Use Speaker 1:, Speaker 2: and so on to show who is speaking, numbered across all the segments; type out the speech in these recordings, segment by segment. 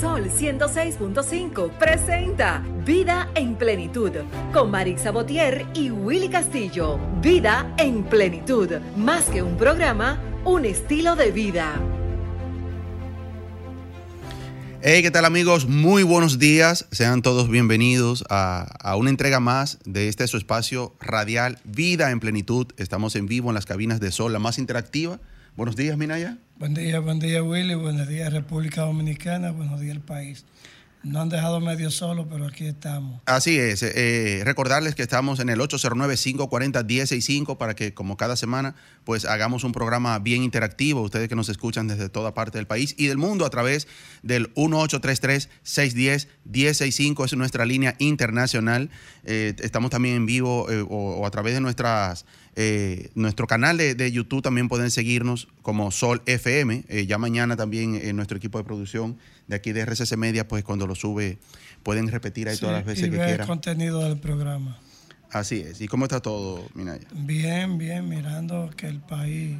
Speaker 1: Sol 106.5 presenta Vida en Plenitud con Marix Sabotier y Willy Castillo. Vida en Plenitud, más que un programa, un estilo de vida.
Speaker 2: Hey, ¿qué tal amigos? Muy buenos días. Sean todos bienvenidos a, a, una entrega más de este su espacio radial Vida en Plenitud. Estamos en vivo en las cabinas de Sol, la más interactiva. Buenos días, Minaya.
Speaker 3: Buen día, buen día Willy, buenos días República Dominicana, buenos días el país. No han dejado medio solo, pero aquí estamos.
Speaker 2: Así es. Eh, recordarles que estamos en el 809-540-1065 para que, como cada semana, pues hagamos un programa bien interactivo. Ustedes que nos escuchan desde toda parte del país y del mundo a través del 1833-610-1065. Es nuestra línea internacional. Eh, estamos también en vivo eh, o, o, a través de nuestras eh, nuestro canal de, de, YouTube también pueden seguirnos como Sol FM. Eh, ya mañana también en nuestro equipo de producción de aquí de RCC Media, pues cuando lo sube pueden repetir ahí
Speaker 3: Sí,
Speaker 2: todas las veces
Speaker 3: y
Speaker 2: que
Speaker 3: ver el contenido del programa.
Speaker 2: Así es. ¿Y cómo está todo, Minaya?
Speaker 3: Bien, bien, mirando que el país,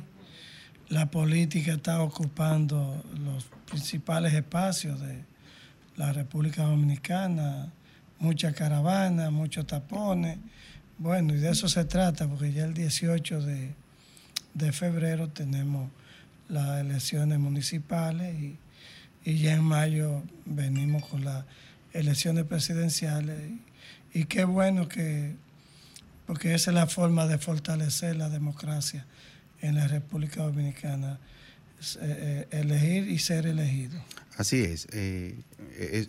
Speaker 3: la política está ocupando los principales espacios de la República Dominicana, muchas caravanas, muchos tapones. Bueno, y de eso se trata, porque ya el 18 de, de febrero tenemos las elecciones municipales y, y, ya en mayo venimos con las elecciones presidenciales. Y, y qué bueno que, porque esa es la forma de fortalecer la democracia en la República Dominicana, eh, elegir y ser elegido.
Speaker 2: Así es, eh,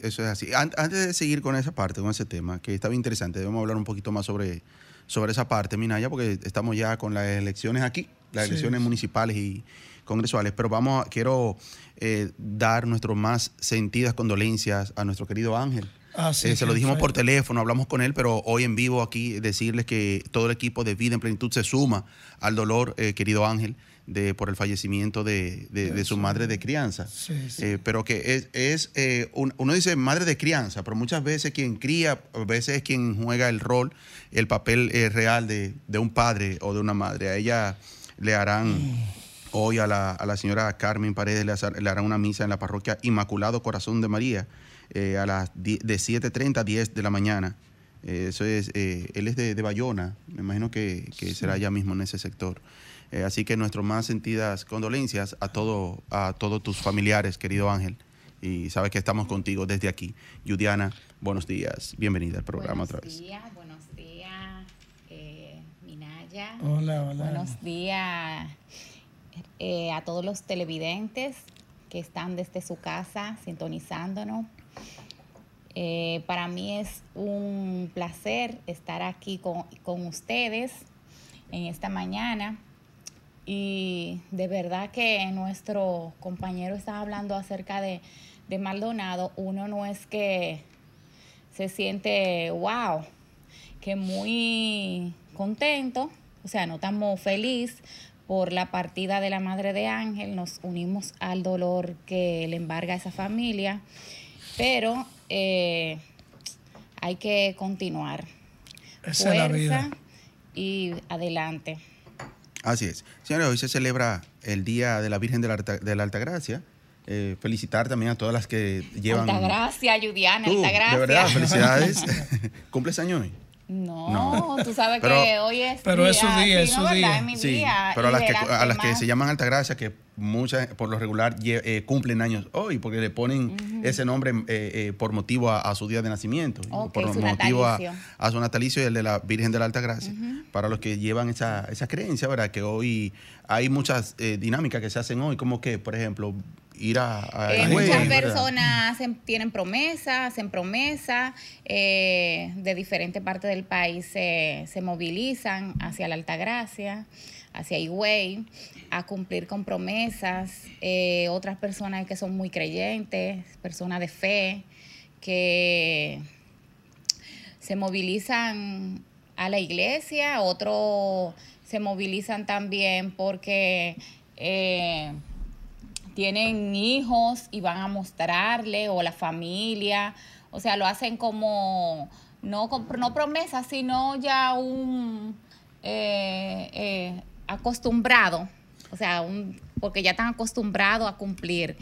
Speaker 2: eso es así. Antes de seguir con esa parte, con ese tema, que está bien interesante, debemos hablar un poquito más sobre, sobre esa parte, Minaya, porque estamos ya con las elecciones aquí, las sí. elecciones municipales y congresuales, pero vamos, a, quiero eh, dar nuestras más sentidas condolencias a nuestro querido Ángel.
Speaker 3: Ah, sí,
Speaker 2: eh, se lo dijimos por teléfono, hablamos con él, pero hoy en vivo aquí decirles que todo el equipo de Vida en Plenitud se suma al dolor, eh, querido Ángel, de, por el fallecimiento de, de, de su madre de crianza.
Speaker 3: Sí, sí.
Speaker 2: Eh, pero que es, es eh, un, uno dice madre de crianza, pero muchas veces quien cría, a veces es quien juega el rol, el papel eh, real de, de, un padre o de una madre. A ella le harán... Mm. Hoy a la, a la, señora Carmen Paredes le, le, harán una misa en la parroquia Inmaculado Corazón de María eh, a las de 7.30 a 10 de la mañana. Eh, eso es, eh, él es de, de, Bayona, me imagino que, que sí. será ya mismo en ese sector. Eh, así que nuestras más sentidas condolencias a, todo, a todos tus familiares, querido Ángel. Y sabes que estamos contigo desde aquí. Yudiana, buenos días. Bienvenida al programa
Speaker 4: buenos
Speaker 2: otra vez.
Speaker 4: Días, buenos días, eh, Minaya.
Speaker 3: Hola, hola.
Speaker 4: Buenos días eh, a todos los televidentes que están desde su casa sintonizándonos. Eh, para mí es un placer estar aquí con, con, ustedes en esta mañana. Y de verdad que nuestro compañero estaba hablando acerca de, de Maldonado. Uno no es que se siente, wow, que muy contento, o sea, no estamos felices por la partida de la madre de Ángel, nos unimos al dolor que le embarga a esa familia, pero eh, hay que continuar.
Speaker 3: Esa Fuerza es la vida.
Speaker 4: y adelante.
Speaker 2: Así es. Señores, hoy se celebra el Día de la Virgen de la, Alta, de la Altagracia. Eh, felicitar también a todas las que llevan.
Speaker 4: Altagracia, Judiana,
Speaker 2: Tú,
Speaker 4: Altagracia.
Speaker 2: De verdad, felicidades. ¿Cumples años hoy?
Speaker 4: No, no, tú sabes
Speaker 2: pero,
Speaker 4: que hoy es
Speaker 3: pero
Speaker 4: día,
Speaker 3: es su día, es su
Speaker 4: no,
Speaker 3: día.
Speaker 4: Es mi
Speaker 2: sí,
Speaker 4: día.
Speaker 2: pero a las, que, a las que se llaman Altagracia, que muchas por lo regular eh, cumplen años hoy, porque le ponen uh -huh. ese nombre eh, eh, por motivo a, a, su día de nacimiento,
Speaker 4: okay,
Speaker 2: por
Speaker 4: su
Speaker 2: motivo a,
Speaker 4: natalicio.
Speaker 2: a, su natalicio y el de la Virgen de la Altagracia. Uh -huh. Para los que llevan esa, esa creencia, ¿verdad? Que hoy hay muchas eh, dinámicas que se hacen hoy, como que, por ejemplo, ir a, a
Speaker 4: eh, muchas personas hacen, tienen promesas, hacen promesas eh, de diferentes partes del país se, se movilizan hacia la Altagracia, hacia Higüey, a cumplir con promesas. Eh, otras personas que son muy creyentes, personas de fe, que se movilizan a la iglesia, otros se movilizan también porque eh, tienen hijos y van a mostrarle, o la familia, o sea, lo hacen como, no, no promesas, sino ya un eh, eh, acostumbrado, o sea, un, porque ya están acostumbrados a cumplir.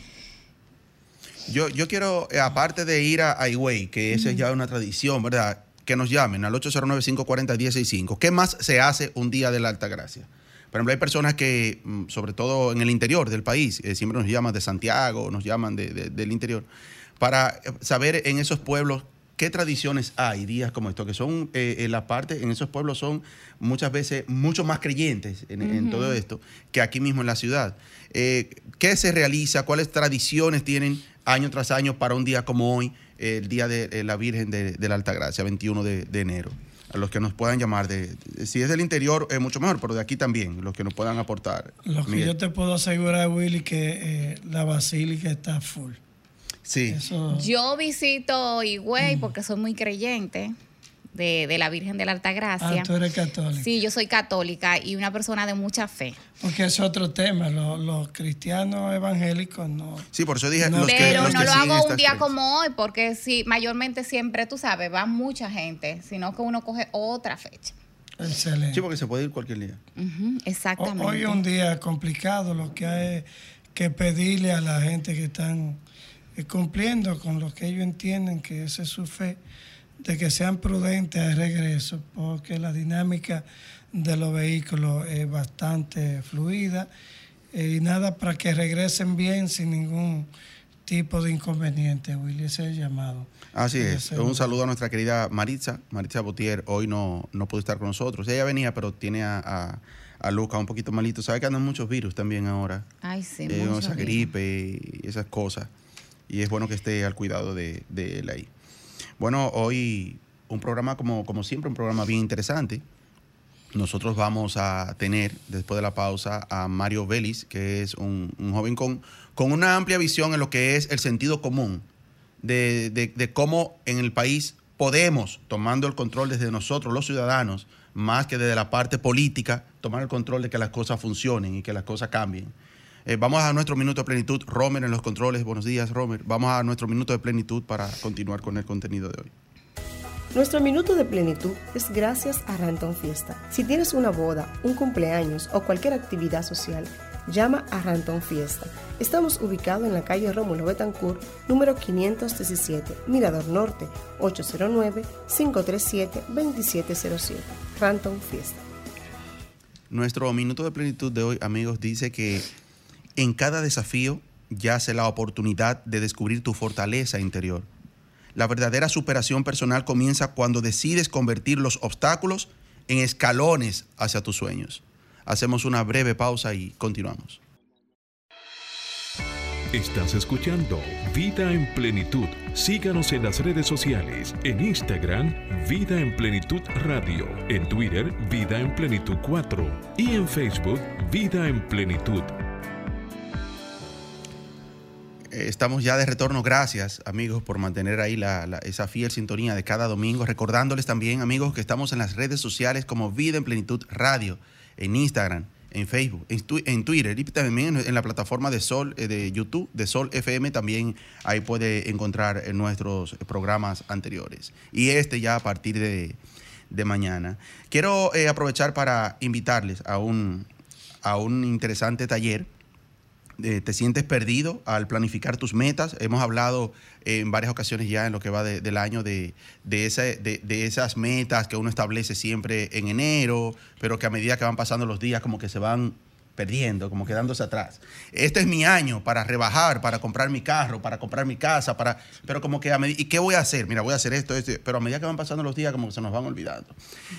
Speaker 2: Yo, yo quiero, eh, aparte de ir a Higüey, que esa es ya una tradición, ¿verdad? Que nos llamen al 809-540-165. ¿Qué más se hace un día de la Alta Gracia? Por ejemplo, hay personas que, mm, sobre todo en el interior del país, eh, siempre nos llaman de Santiago, nos llaman de- de- del interior, para eh, saber en esos pueblos qué tradiciones hay, días como esto, que son, eh, en la parte, en esos pueblos son muchas veces mucho más creyentes en, en todo esto que aquí mismo en la ciudad. Eh, ¿Qué se realiza? ¿Cuáles tradiciones tienen año tras año para un día como hoy, el Día de la Virgen de, de la Altagracia, 21 de, de enero? A los que nos puedan llamar, de, de- si es del interior, es mucho mejor, pero de aquí también, los que nos puedan aportar.
Speaker 3: Lo que
Speaker 2: Miguel.
Speaker 3: yo te puedo asegurar, Willy, que eh, la basílica está full.
Speaker 2: Sí.
Speaker 3: Eso,
Speaker 4: Yo visito Higüey porque soy muy creyente de, de la Virgen de la
Speaker 3: ah,
Speaker 4: Altagracia.
Speaker 3: tú eres católico.
Speaker 4: Sí, yo soy católica y una persona de mucha fe.
Speaker 3: Porque es otro tema. Los, los cristianos evangélicos no.
Speaker 2: Sí, por eso dije
Speaker 3: No.
Speaker 2: los que,
Speaker 4: Pero
Speaker 2: los
Speaker 4: no
Speaker 2: que
Speaker 4: lo hago un día como hoy porque sí, mayormente siempre, tú sabes, va mucha gente, sino que uno coge otra fecha.
Speaker 3: Excelente.
Speaker 2: Sí, porque se puede ir cualquier día.
Speaker 3: Ho-
Speaker 4: exactamente.
Speaker 3: Hoy es un día complicado, lo que hay es que pedirle a la gente que están eh, cumpliendo con lo que ellos entienden que esa es su fe, de que sean prudentes al regreso, porque la dinámica de los vehículos es bastante fluida eh, y nada para que regresen bien sin ningún tipo de inconveniente, Willy, ese es el llamado.
Speaker 2: Así es. Un saludo a nuestra querida Maritza. Maritza Botier hoy no, no pudo estar con nosotros. Ella venía, pero tiene a, a, a Luca un poquito malito. Sabe que andan muchos virus también ahora.
Speaker 4: Ay, sí,
Speaker 2: Eh,
Speaker 4: mucho
Speaker 2: esa gripe y esas cosas. Y es bueno que esté al cuidado de, de él ahí. Bueno, hoy un programa como, como siempre, un programa bien interesante. Nosotros vamos a tener, después de la pausa, a Mario Vélez, que es un, joven con, con una amplia visión en lo que es el sentido común de, de- de cómo en el país podemos, tomando el control desde nosotros, los ciudadanos, más que desde la parte política, tomar el control de que las cosas funcionen y que las cosas cambien. Eh, vamos a nuestro minuto de plenitud. Romer en los controles. Buenos días, Romer. Vamos a nuestro minuto de plenitud para continuar con el contenido de hoy.
Speaker 5: Nuestro minuto de plenitud es gracias a Ranton Fiesta. Si tienes una boda, un cumpleaños o cualquier actividad social, llama a Ranton Fiesta. Estamos ubicados en la calle Rómulo Betancourt, número 517, Mirador Norte, 809-537-2707. Ranton Fiesta.
Speaker 2: Nuestro minuto de plenitud de hoy, amigos, dice que en cada desafío yace la oportunidad de descubrir tu fortaleza interior. La verdadera superación personal comienza cuando decides convertir los obstáculos en escalones hacia tus sueños. Hacemos una breve pausa y continuamos.
Speaker 6: Estás escuchando Vida en Plenitud. Síganos en las redes sociales, en Instagram, Vida en Plenitud Radio, en Twitter, Vida en Plenitud 4 y en Facebook, Vida en Plenitud.
Speaker 2: Eh, Estamos ya de retorno. Gracias, amigos, por mantener ahí la- esa fiel sintonía de cada domingo. Recordándoles también, amigos, que estamos en las redes sociales como Vida en Plenitud Radio, en Instagram, en Facebook, en, Twitter y también en, la plataforma de Sol, eh, de YouTube, de Sol FM. También ahí puede encontrar eh, nuestros programas anteriores. Y este ya a partir de, de mañana. Quiero aprovechar para invitarles a un, a un interesante taller eh, te sientes perdido al planificar tus metas. Hemos hablado eh, en varias ocasiones ya en lo que va de- del año de- de esas metas que uno establece siempre en enero, pero que a medida que van pasando los días como que se van perdiendo, como quedándose atrás. Este es mi año para rebajar, para comprar mi carro, para comprar mi casa, para, pero como que a medida, ¿y qué voy a hacer? Mira, voy a hacer esto, esto, pero a medida que van pasando los días como que se nos van olvidando.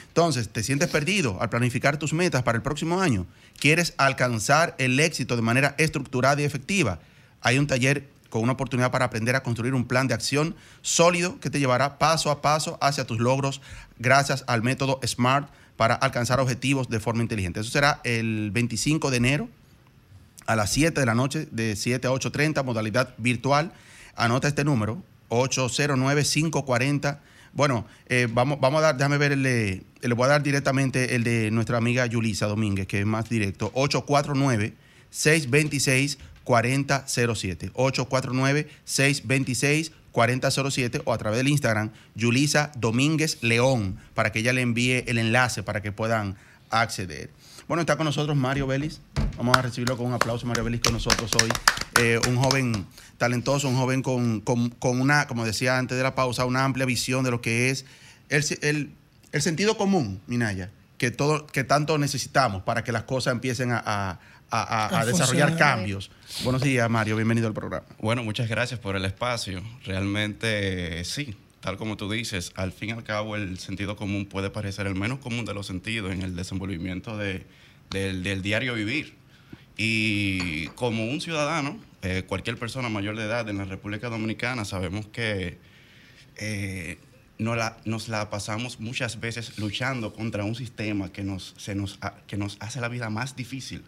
Speaker 2: Entonces, te sientes perdido al planificar tus metas para el próximo año. Quieres alcanzar el éxito de manera estructurada y efectiva. Hay un taller con una oportunidad para aprender a construir un plan de acción sólido que te llevará paso a paso hacia tus logros gracias al método SMART para alcanzar objetivos de forma inteligente. Eso será el 25 de enero a las 7 de la noche, de 7 a 8.30, modalidad virtual. Anota este número, 809-540. Bueno, eh, vamos, vamos a dar, déjame ver, el de- le voy a dar directamente el de nuestra amiga Yulisa Domínguez, que es más directo, 849-626-4007. 849-626-4007 o a través del Instagram, Yulisa Domínguez León, para que ella le envíe el enlace para que puedan acceder. Bueno, está con nosotros Mario Vélez. Vamos a recibirlo con un aplauso, Mario Vélez, con nosotros hoy. Eh, un joven talentoso, un joven con, con- con una, como decía antes de la pausa, una amplia visión de lo que es el, el- el sentido común, Minaya, que, todo, que tanto necesitamos para que las cosas empiecen a, a- a- a- a
Speaker 3: A
Speaker 2: desarrollar cambios. Buenos días, Mario. Bienvenido al programa.
Speaker 7: Bueno, muchas gracias por el espacio. Realmente sí, tal como tú dices, al fin y al cabo el sentido común puede parecer el menos común de los sentidos en el desenvolvimiento de- del, del diario vivir. Y como un ciudadano, eh, cualquier persona mayor de edad en la República Dominicana, sabemos que eh, no la- nos la pasamos muchas veces luchando contra un sistema que nos, se nos, que nos hace la vida más difícil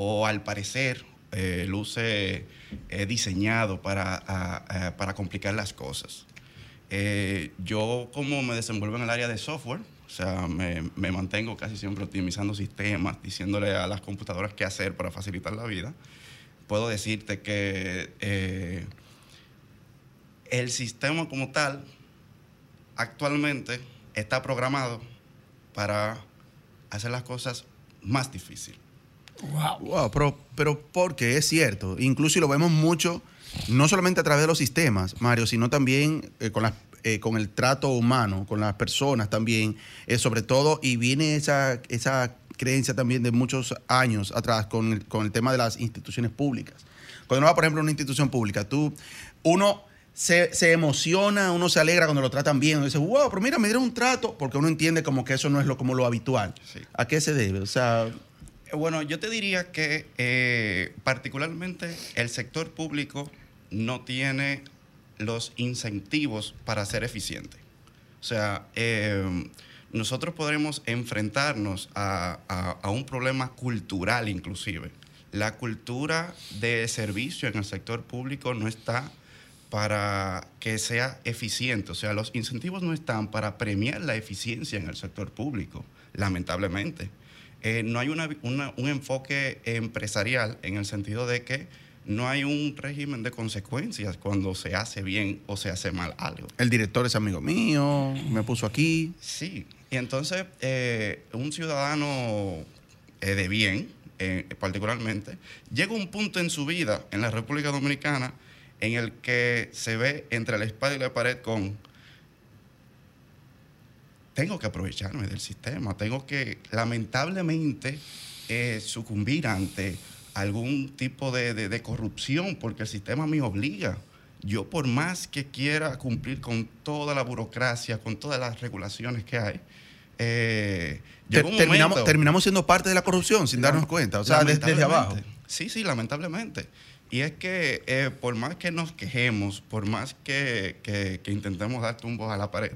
Speaker 7: o al parecer eh, luce eh, diseñado para, para complicar las cosas. Eh, yo como me desenvuelvo en el área de software, o sea, me, me mantengo casi siempre optimizando sistemas, diciéndole a las computadoras qué hacer para facilitar la vida, puedo decirte que el sistema como tal actualmente está programado para hacer las cosas más difíciles.
Speaker 3: Wow.
Speaker 2: Wow, pero, pero porque es cierto, incluso y lo vemos mucho, no solamente a través de los sistemas, Mario, sino también eh, con, las, eh, con el trato humano, con las personas también, eh, sobre todo, y viene esa, esa creencia también de muchos años atrás con el, con el tema de las instituciones públicas. Cuando uno va, por ejemplo, a una institución pública, tú, uno se, se emociona, uno se alegra cuando lo tratan bien, uno dice, wow, pero mira, me dieron un trato, porque uno entiende como que eso no es lo, como lo habitual.
Speaker 7: Sí.
Speaker 2: ¿A qué se debe? O sea,
Speaker 7: Bueno, yo te diría que eh, particularmente el sector público no tiene los incentivos para ser eficiente. O sea, eh, nosotros podremos enfrentarnos a, a- a un problema cultural inclusive. La cultura de servicio en el sector público no está para que sea eficiente. O sea, los incentivos no están para premiar la eficiencia en el sector público, lamentablemente. Eh, no hay una- una- un enfoque empresarial en el sentido de que no hay un régimen de consecuencias cuando se hace bien o se hace mal algo.
Speaker 2: el director es amigo mío, me puso aquí.
Speaker 7: Sí, y entonces eh, un ciudadano eh, de bien, eh, particularmente, llega un punto en su vida en la República Dominicana en el que se ve entre la espada y la pared con, tengo que aprovecharme del sistema, tengo que lamentablemente eh, sucumbir ante algún tipo de, de- de corrupción porque el sistema me obliga. Yo por más que quiera cumplir con toda la burocracia, con todas las regulaciones que hay, eh,
Speaker 2: Ter- terminamos,
Speaker 7: momento-
Speaker 2: terminamos siendo parte de la corrupción sin darnos cuenta, o sea, des- desde, abajo.
Speaker 7: Sí, sí, lamentablemente. Y es que eh, por más que nos quejemos, por más que, que- que intentemos dar tumbos a la pared,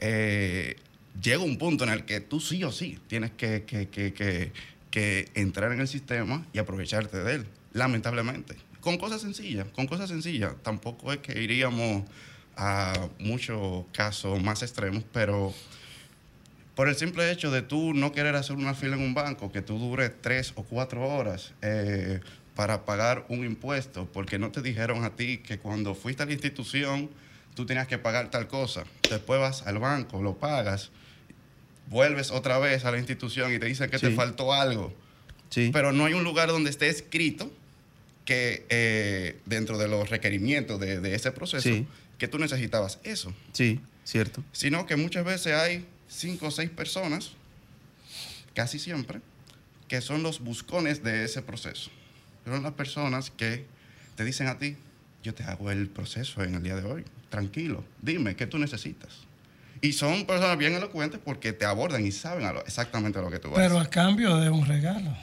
Speaker 7: eh, llega un punto en el que tú sí o sí tienes que, que- que- que- entrar en el sistema y aprovecharte de él, lamentablemente. Con cosas sencillas, con cosas sencillas. Tampoco es que iríamos a muchos casos más extremos, pero por el simple hecho de tú no querer hacer una fila en un banco, que tú dure tres o cuatro horas eh, para pagar un impuesto, porque no te dijeron a ti que cuando fuiste a la institución tú tenías que pagar tal cosa. Después vas al banco, lo pagas, vuelves otra vez a la institución y te dicen que te faltó algo.
Speaker 2: Sí.
Speaker 7: Pero no hay un lugar donde esté escrito que eh, dentro de los requerimientos de, de ese proceso,
Speaker 2: Sí.
Speaker 7: que tú necesitabas eso
Speaker 2: sí, cierto.
Speaker 7: sino que muchas veces hay cinco o seis personas, casi siempre, que son los buscones de ese proceso. Son las personas que te dicen a ti, yo te hago el proceso en el día de hoy, tranquilo, dime, ¿qué tú necesitas? Y son personas bien elocuentes porque te abordan y saben a lo- exactamente a lo que tú vas.
Speaker 3: Pero a cambio de un regalo.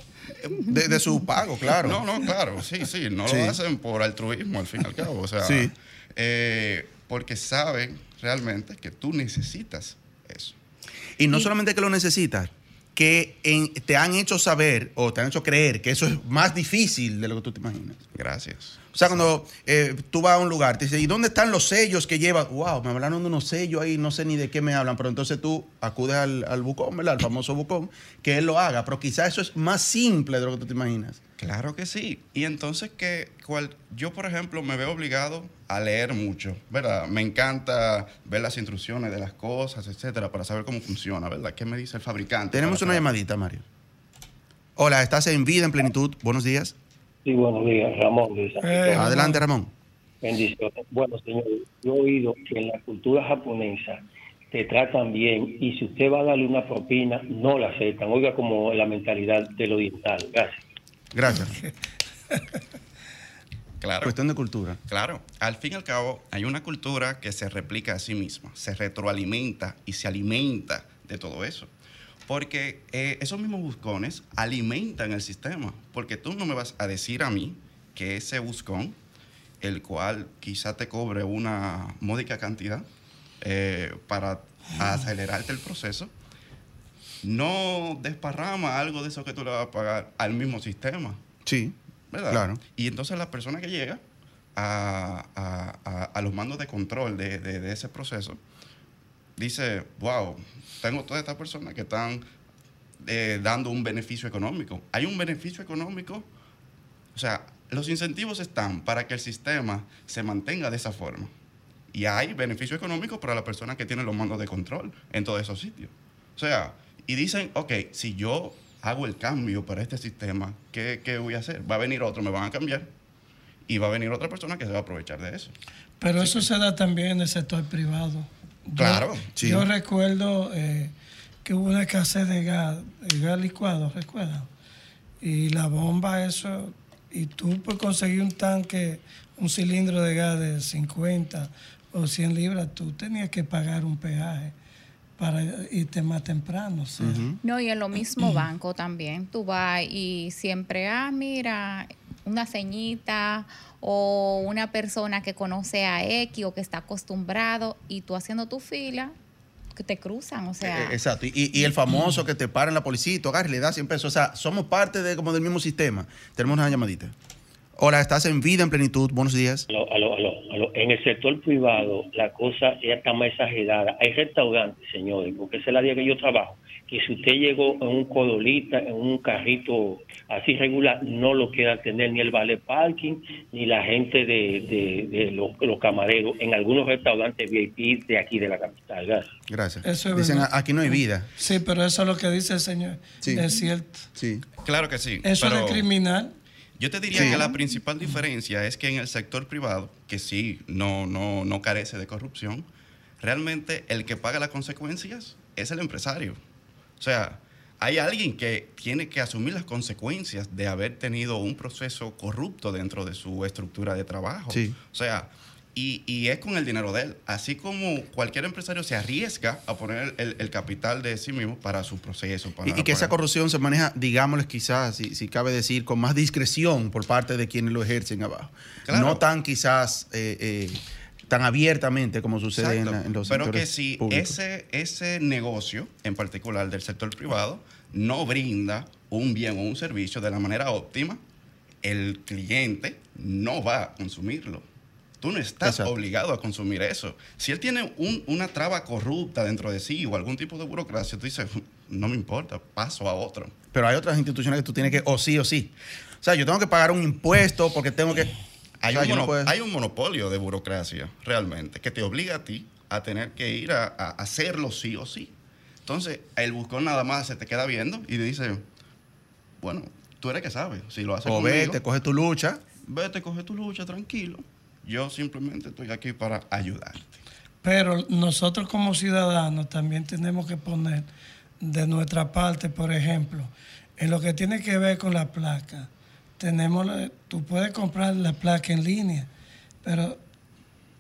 Speaker 2: De, de su pago, claro.
Speaker 7: No, no, claro, sí, sí, no
Speaker 2: Sí.
Speaker 7: lo hacen por altruismo al fin y al cabo, o sea,
Speaker 2: Sí.
Speaker 7: eh, porque saben realmente que tú necesitas eso.
Speaker 2: Y no solamente que lo necesitas, que en- te han hecho saber o te han hecho creer que eso es más difícil de lo que tú te imaginas.
Speaker 7: Gracias.
Speaker 2: O sea, cuando eh, tú vas a un lugar, te dicen, ¿y dónde están los sellos que llevas? Wow, me hablaron de unos sellos ahí, no sé ni de qué me hablan, pero entonces tú acudes al, al bucón, ¿verdad? Al famoso bucón, que él lo haga, pero quizás eso es más simple de lo que tú te imaginas.
Speaker 7: Claro que sí. Y entonces que cual, yo, por ejemplo, me veo obligado a leer mucho, ¿verdad? Me encanta ver las instrucciones de las cosas, etcétera, para saber cómo funciona, ¿verdad? ¿Qué me dice el fabricante?
Speaker 2: Tenemos una llamadita, Mario. Hola, estás en Vida en Plenitud. Buenos días.
Speaker 8: Sí, buenos días, Ramón. de San
Speaker 3: Eh.
Speaker 2: Adelante, Ramón.
Speaker 8: Bendiciones. Bueno, señor, yo he oído que en la cultura japonesa te tratan bien y si usted va a darle una propina, no la aceptan. Oiga como la mentalidad del oriental. Gracias.
Speaker 2: Gracias.
Speaker 7: Claro.
Speaker 2: Cuestión de cultura.
Speaker 7: Claro, al fin y al cabo hay una cultura que se replica a sí misma, se retroalimenta y se alimenta de todo eso. Porque eh, esos mismos buscones alimentan el sistema. Porque tú no me vas a decir a mí que ese buscón, el cual quizá te cobre una módica cantidad eh, para acelerarte el proceso, no desparrama algo de eso que tú le vas a pagar al mismo sistema.
Speaker 2: Sí,
Speaker 7: ¿verdad?
Speaker 2: Claro.
Speaker 7: Y entonces la persona que llega a, a- a- a los mandos de control de, de- de ese proceso dice, wow, tengo todas estas personas que están eh, dando un beneficio económico. Hay un beneficio económico, o sea, los incentivos están para que el sistema se mantenga de esa forma. Y hay beneficio económico para la persona que tiene los mandos de control en todos esos sitios. O sea, y dicen, ok, si yo hago el cambio para este sistema, ¿qué, qué voy a hacer? Va a venir otro, me van a cambiar. Y va a venir otra persona que se va a aprovechar de eso.
Speaker 3: Pero eso se da también en el sector privado. Yo-
Speaker 7: Claro,
Speaker 2: sí.
Speaker 3: Yo recuerdo eh, que hubo una escasez de gas, de gas licuado, ¿recuerdan? Y la bomba, eso, y tú por conseguir un tanque, un cilindro de gas de 50 o 100 libras, tú tenías que pagar un peaje para irte más temprano. o sea.
Speaker 4: No, y en lo mismo banco también. Tú vas y siempre, ah, mira, una ceñita o una persona que conoce a X o que está acostumbrado y tú haciendo tu fila, que te cruzan, o sea.
Speaker 2: Eh, Exacto. Y, el famoso que te para en la policía y tú agarras le das 100 pesos. O sea, somos parte de, como del mismo sistema. Tenemos una llamadita. Hola, estás en Vida en Plenitud. Buenos días.
Speaker 8: Aló, aló, aló, aló. En el sector privado la cosa ya está más exagerada. Hay restaurantes, señores, porque esa es la área que yo trabajo, que si usted llegó en un codolita, en un carrito así regular, no lo quiera tener ni el vale parking, ni la gente de, de- de los, los camareros en algunos restaurantes VIP de aquí de la capital. Gracias.
Speaker 2: Gracias.
Speaker 3: Eso es
Speaker 2: Dicen,
Speaker 3: verdad.
Speaker 2: aquí no hay vida.
Speaker 3: Sí, pero eso es lo que dice el señor.
Speaker 2: Sí.
Speaker 3: Es cierto.
Speaker 2: Sí.
Speaker 7: Claro que sí.
Speaker 3: Eso
Speaker 7: pero
Speaker 3: es criminal.
Speaker 7: Yo te diría
Speaker 2: Sí.
Speaker 7: que la principal diferencia es que en el sector privado, que sí, no, no, no carece de corrupción, realmente el que paga las consecuencias es el empresario. O sea, hay alguien que tiene que asumir las consecuencias de haber tenido un proceso corrupto dentro de su estructura de trabajo.
Speaker 2: Sí.
Speaker 7: O sea, y, y es con el dinero de él. Así como cualquier empresario se arriesga a poner el, el capital de sí mismo para su proceso. Para,
Speaker 2: Y, y que esa corrupción se maneja, digámosles quizás, si, si cabe decir, con más discreción por parte de quienes lo ejercen abajo.
Speaker 7: Claro.
Speaker 2: No tan quizás eh, eh, tan abiertamente como sucede en, la- en los
Speaker 7: Pero que si
Speaker 2: públicos.
Speaker 7: ese, ese negocio, en particular del sector privado, no brinda un bien o un servicio de la manera óptima, el cliente no va a consumirlo. Tú no estás
Speaker 2: Exacto.
Speaker 7: obligado a consumir eso. Si él tiene un- una traba corrupta dentro de sí o algún tipo de burocracia, tú dices, no me importa, paso a otro.
Speaker 2: Pero hay otras instituciones que tú tienes que, o sí o sí. O sea, yo tengo que pagar un impuesto porque tengo que...
Speaker 7: Hay,
Speaker 2: O sea,
Speaker 7: un,
Speaker 2: no
Speaker 7: hay un monopolio de burocracia, realmente, que te obliga a ti a tener que ir a, a hacerlo sí o sí. Entonces, el buscón nada más se te queda viendo y le dice, bueno, tú eres que sabes, si lo haces
Speaker 2: O
Speaker 7: conmigo,
Speaker 2: vete, coge tu lucha.
Speaker 7: vete, coge tu lucha, tranquilo. Yo simplemente estoy aquí para ayudarte.
Speaker 3: Pero nosotros como ciudadanos también tenemos que poner de nuestra parte, por ejemplo, en lo que tiene que ver con la placa. Tenemos, tú puedes comprar la placa en línea, pero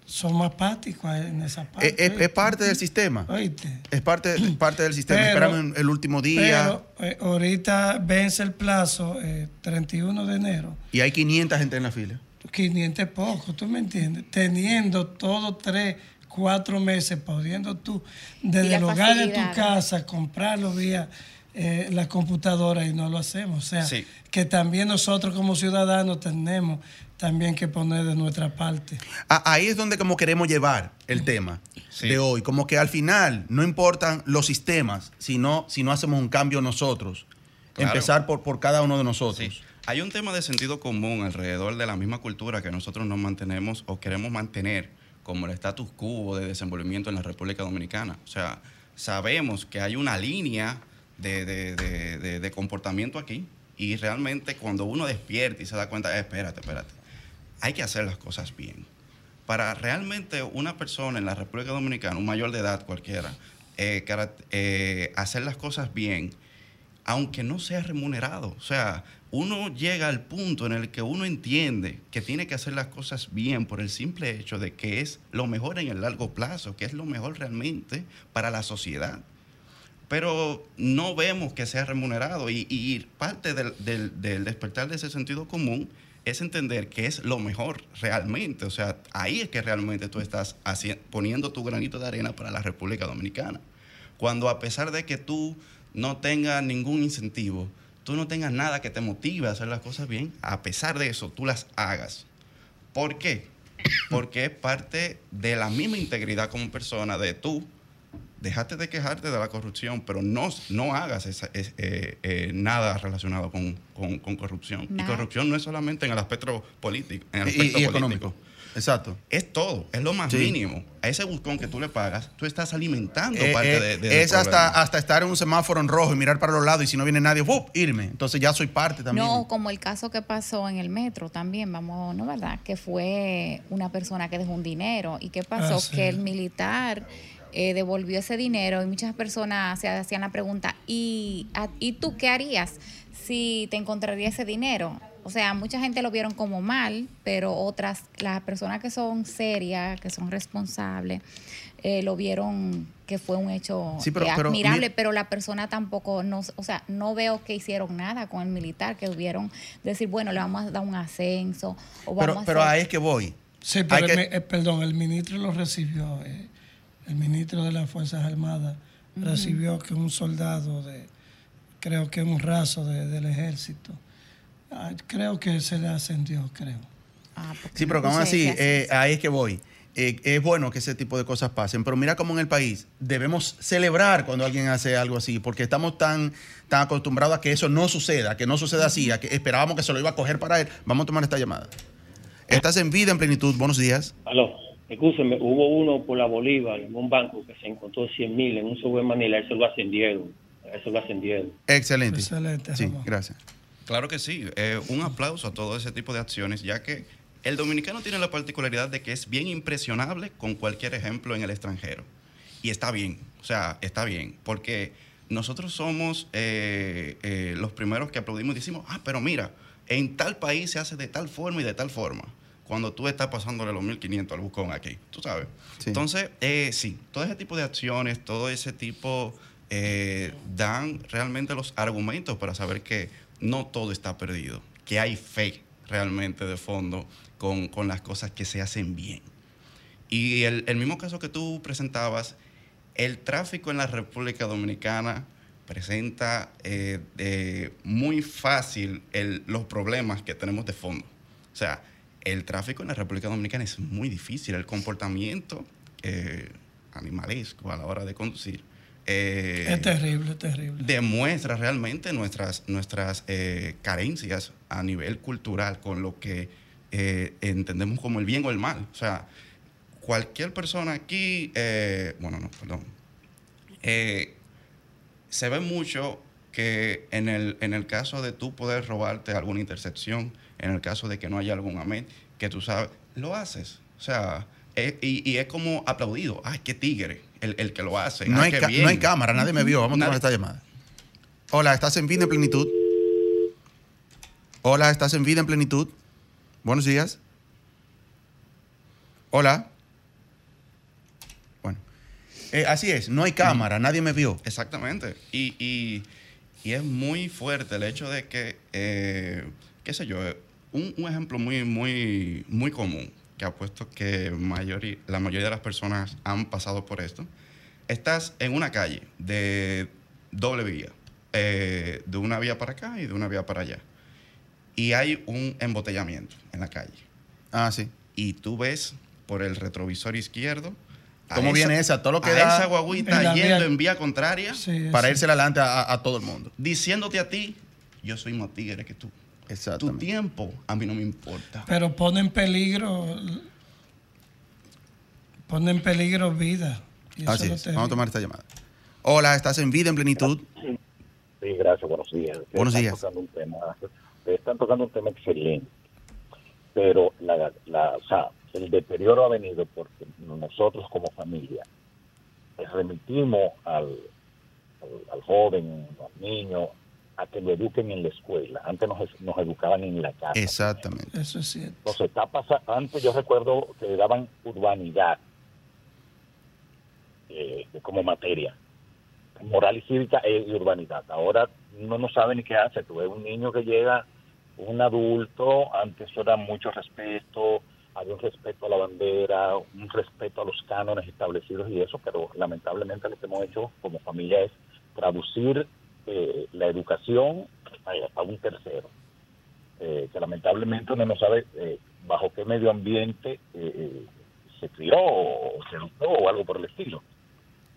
Speaker 3: son más prácticos en esa parte.
Speaker 2: Es, es- es parte del sistema.
Speaker 3: Oíste.
Speaker 2: Es parte, es parte del sistema.
Speaker 3: Pero-
Speaker 2: Esperamos el último día
Speaker 3: Pero eh, ahorita vence el plazo, eh, 31 de enero.
Speaker 2: y hay 500 gente en la fila.
Speaker 3: 500 poco, ¿tú me entiendes? Teniendo todo tres, cuatro meses, pudiendo tú desde el hogar de tu casa comprarlo vía eh, la computadora y no lo hacemos. O sea,
Speaker 7: Sí.
Speaker 3: que también nosotros como ciudadanos tenemos también que poner de nuestra parte.
Speaker 2: Ahí es donde como queremos llevar el tema
Speaker 7: Sí.
Speaker 2: de hoy. Como que al final no importan los sistemas, sino si no hacemos un cambio nosotros.
Speaker 7: Claro.
Speaker 2: Empezar por, por cada uno de nosotros.
Speaker 7: Sí. Hay un tema de sentido común alrededor de la misma cultura que nosotros nos mantenemos o queremos mantener como el status quo de desenvolvimiento en la República Dominicana. O sea, sabemos que hay una línea de, de- de- comportamiento aquí Y realmente cuando uno despierta y se da cuenta, eh, espérate, espérate, hay que hacer las cosas bien. Para realmente una persona en la República Dominicana, un mayor de edad cualquiera, eh, eh, hacer las cosas bien, aunque no sea remunerado. O sea, uno llega al punto en el que uno entiende que tiene que hacer las cosas bien por el simple hecho de que es lo mejor en el largo plazo, que es lo mejor realmente para la sociedad. Pero no vemos que sea remunerado y, parte del, despertar de ese sentido común es entender que es lo mejor realmente. O sea, ahí es que realmente tú estás poniendo tu granito de arena para la República Dominicana. Cuando a pesar de que tú no tengas ningún incentivo, tú no tengas nada que te motive a hacer las cosas bien, a pesar de eso, tú las hagas. ¿Por qué? Porque es parte de la misma integridad como persona de tú. Déjate de quejarte de la corrupción, pero no, no hagas eh, eh, nada relacionado con, corrupción. Y corrupción no es solamente en el aspecto político, en el aspecto
Speaker 2: y, económico. Exacto.
Speaker 7: Es todo, es lo más mínimo. A ese buscón que tú le pagas, tú estás alimentando eh, parte eh,
Speaker 2: de, Es hasta, hasta estar en un semáforo en rojo y mirar para los lados y si no viene nadie, ¡fup! irme. Entonces ya soy parte también.
Speaker 4: No, como el caso que pasó en el metro también, vamos, ¿no verdad? Que fue una persona que dejó un dinero. ¿Y qué pasó? Ah, que el militar... Eh, devolvió ese dinero y muchas personas se hacían la pregunta, ¿y, ¿y tú qué harías si te encontraría ese dinero? O sea, mucha gente lo vieron como mal, pero otras, las personas que son serias, que son responsables, eh, lo vieron que fue un hecho admirable, pero, la persona tampoco, no, o sea, no veo que hicieron nada con el militar, que tuvieron decir, bueno, le vamos a dar un ascenso. O
Speaker 2: pero ahí es que voy.
Speaker 3: Sí, pero eh, perdón, el ministro lo recibió, eh, el ministro de las Fuerzas Armadas recibió que un soldado de, creo que un raso del ejército, creo que se le ascendió, creo.
Speaker 2: Ah, sí, pero como así, eh, ahí es que voy. Eh, es bueno que ese tipo de cosas pasen, pero mira cómo en el país debemos celebrar cuando alguien hace algo así, porque estamos tan, tan acostumbrados a que eso no suceda, que no suceda así, a que esperábamos que se lo iba a coger para él. Vamos a tomar esta llamada. Estás en vida, en plenitud. Buenos días.
Speaker 8: Aló, escúcheme, hubo uno por la Bolívar en un banco que se encontró 100 mil en un sobre Manila, eso lo ascendieron. Eso lo ascendieron.
Speaker 2: Excelente.
Speaker 3: Excelente.
Speaker 2: Sí, gracias.
Speaker 7: Claro que sí. Eh, un aplauso a todo ese tipo de acciones, ya que el dominicano tiene la particularidad de que es bien impresionable con cualquier ejemplo en el extranjero. Y está bien, o sea, está bien, porque nosotros somos eh, eh, los primeros que aplaudimos y decimos, ah, pero mira, en tal país se hace de tal forma y de tal forma. Cuando tú estás pasándole los 1500 al buscón aquí, tú sabes. Entonces, sí, todo ese tipo de acciones, todo ese tipo dan realmente los argumentos para saber que no todo está perdido, que hay fe realmente de fondo con, las cosas que se hacen bien. Y el, mismo caso que tú presentabas, el tráfico en la República Dominicana presenta eh, muy fácil los problemas que tenemos de fondo. O sea, el tráfico en la República Dominicana es muy difícil, el comportamiento eh, animalesco a la hora de conducir
Speaker 3: eh, es terrible, es terrible.
Speaker 7: Demuestra realmente nuestras, nuestras eh, carencias a nivel cultural con lo que eh, entendemos como el bien o el mal. O sea, cualquier persona aquí, bueno, no, perdón, se ve mucho que en el, en el caso de tú poder robarte alguna intercepción, en el caso de que no haya algún amén, que tú sabes, lo haces. O sea, y, y es como aplaudido. ¡Ay, qué tigre! El, que lo hace.
Speaker 2: No, hay, no hay cámara, nadie me vio. Vamos a tomar esta llamada. Hola, ¿estás en vida en plenitud? Hola, ¿estás en vida en plenitud? Buenos días. Hola. Bueno. Eh, así es, no hay cámara, nadie me vio.
Speaker 7: Exactamente. Y, y, es muy fuerte el hecho de que, eh, qué sé yo, un, un, ejemplo muy, muy, muy común que apuesto que la mayoría de las personas han pasado por esto. Estás en una calle de doble vía, eh, de una vía para acá y de una vía para allá. Y hay un embotellamiento en la calle.
Speaker 2: Ah, sí.
Speaker 7: Y tú ves por el retrovisor izquierdo.
Speaker 2: ¿Cómo viene esa? Todo lo que
Speaker 7: a
Speaker 2: da
Speaker 7: esa guaguita yendo en vía contraria
Speaker 2: para irse adelante a, a, todo el mundo.
Speaker 7: Diciéndote a ti, yo soy más tigre que tú. Tu tiempo a mí no me importa.
Speaker 3: Pero pone en peligro, pone en peligro vida.
Speaker 2: Así es. Vamos a tomar esta llamada. Hola, ¿estás en vida en plenitud?
Speaker 9: Sí, gracias, buenos días. Ustedes
Speaker 2: Buenos
Speaker 9: están
Speaker 2: días.
Speaker 9: Tocando un tema, ustedes están tocando un tema excelente, pero la, la, o sea, el deterioro ha venido porque nosotros como familia remitimos al, al, al joven, al niño, a que lo eduquen en la escuela. Antes nos, nos educaban en la casa.
Speaker 2: Exactamente.
Speaker 3: Eso es cierto.
Speaker 9: Entonces, está antes yo recuerdo que le daban urbanidad eh, como materia, moral y cívica e- y urbanidad. Ahora uno no sabe ni qué hace. Tú ves un niño que llega, un adulto, antes era mucho respeto, había un respeto a la bandera, un respeto a los cánones establecidos y eso, pero lamentablemente lo que hemos hecho como familia es traducir eh, la educación a, un tercero eh, que lamentablemente uno no sabe eh, bajo qué medio ambiente eh, eh, se crió o se educó o algo por el estilo.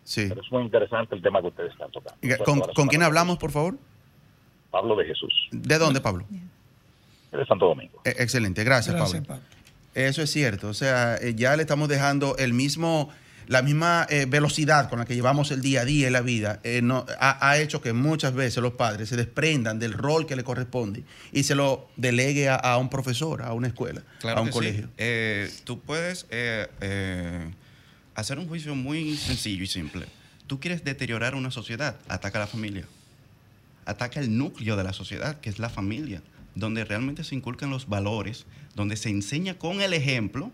Speaker 2: Sí.
Speaker 9: Pero es muy interesante el tema que ustedes están tocando.
Speaker 2: ¿Con, con quién hablamos, por favor?
Speaker 9: Pablo de Jesús,
Speaker 2: ¿De dónde, Pablo?
Speaker 9: de Santo Domingo.
Speaker 2: Eh, Excelente, gracias,
Speaker 3: Gracias,
Speaker 2: Pablo.
Speaker 3: Pablo.
Speaker 2: Eso es cierto, o sea, eh, ya le estamos dejando el mismo, la misma eh, velocidad con la que llevamos el día a día en la vida, eh, no, ha, ha hecho que muchas veces los padres se desprendan del rol que le corresponde y se lo delegue a, a un profesor, a una escuela,
Speaker 7: Claro
Speaker 2: a un
Speaker 7: sí.
Speaker 2: colegio.
Speaker 7: Eh, tú puedes hacer un juicio muy sencillo y simple. Tú quieres deteriorar una sociedad, ataca a la familia. Ataca el núcleo de la sociedad, que es la familia, donde realmente se inculcan los valores, donde se enseña con el ejemplo,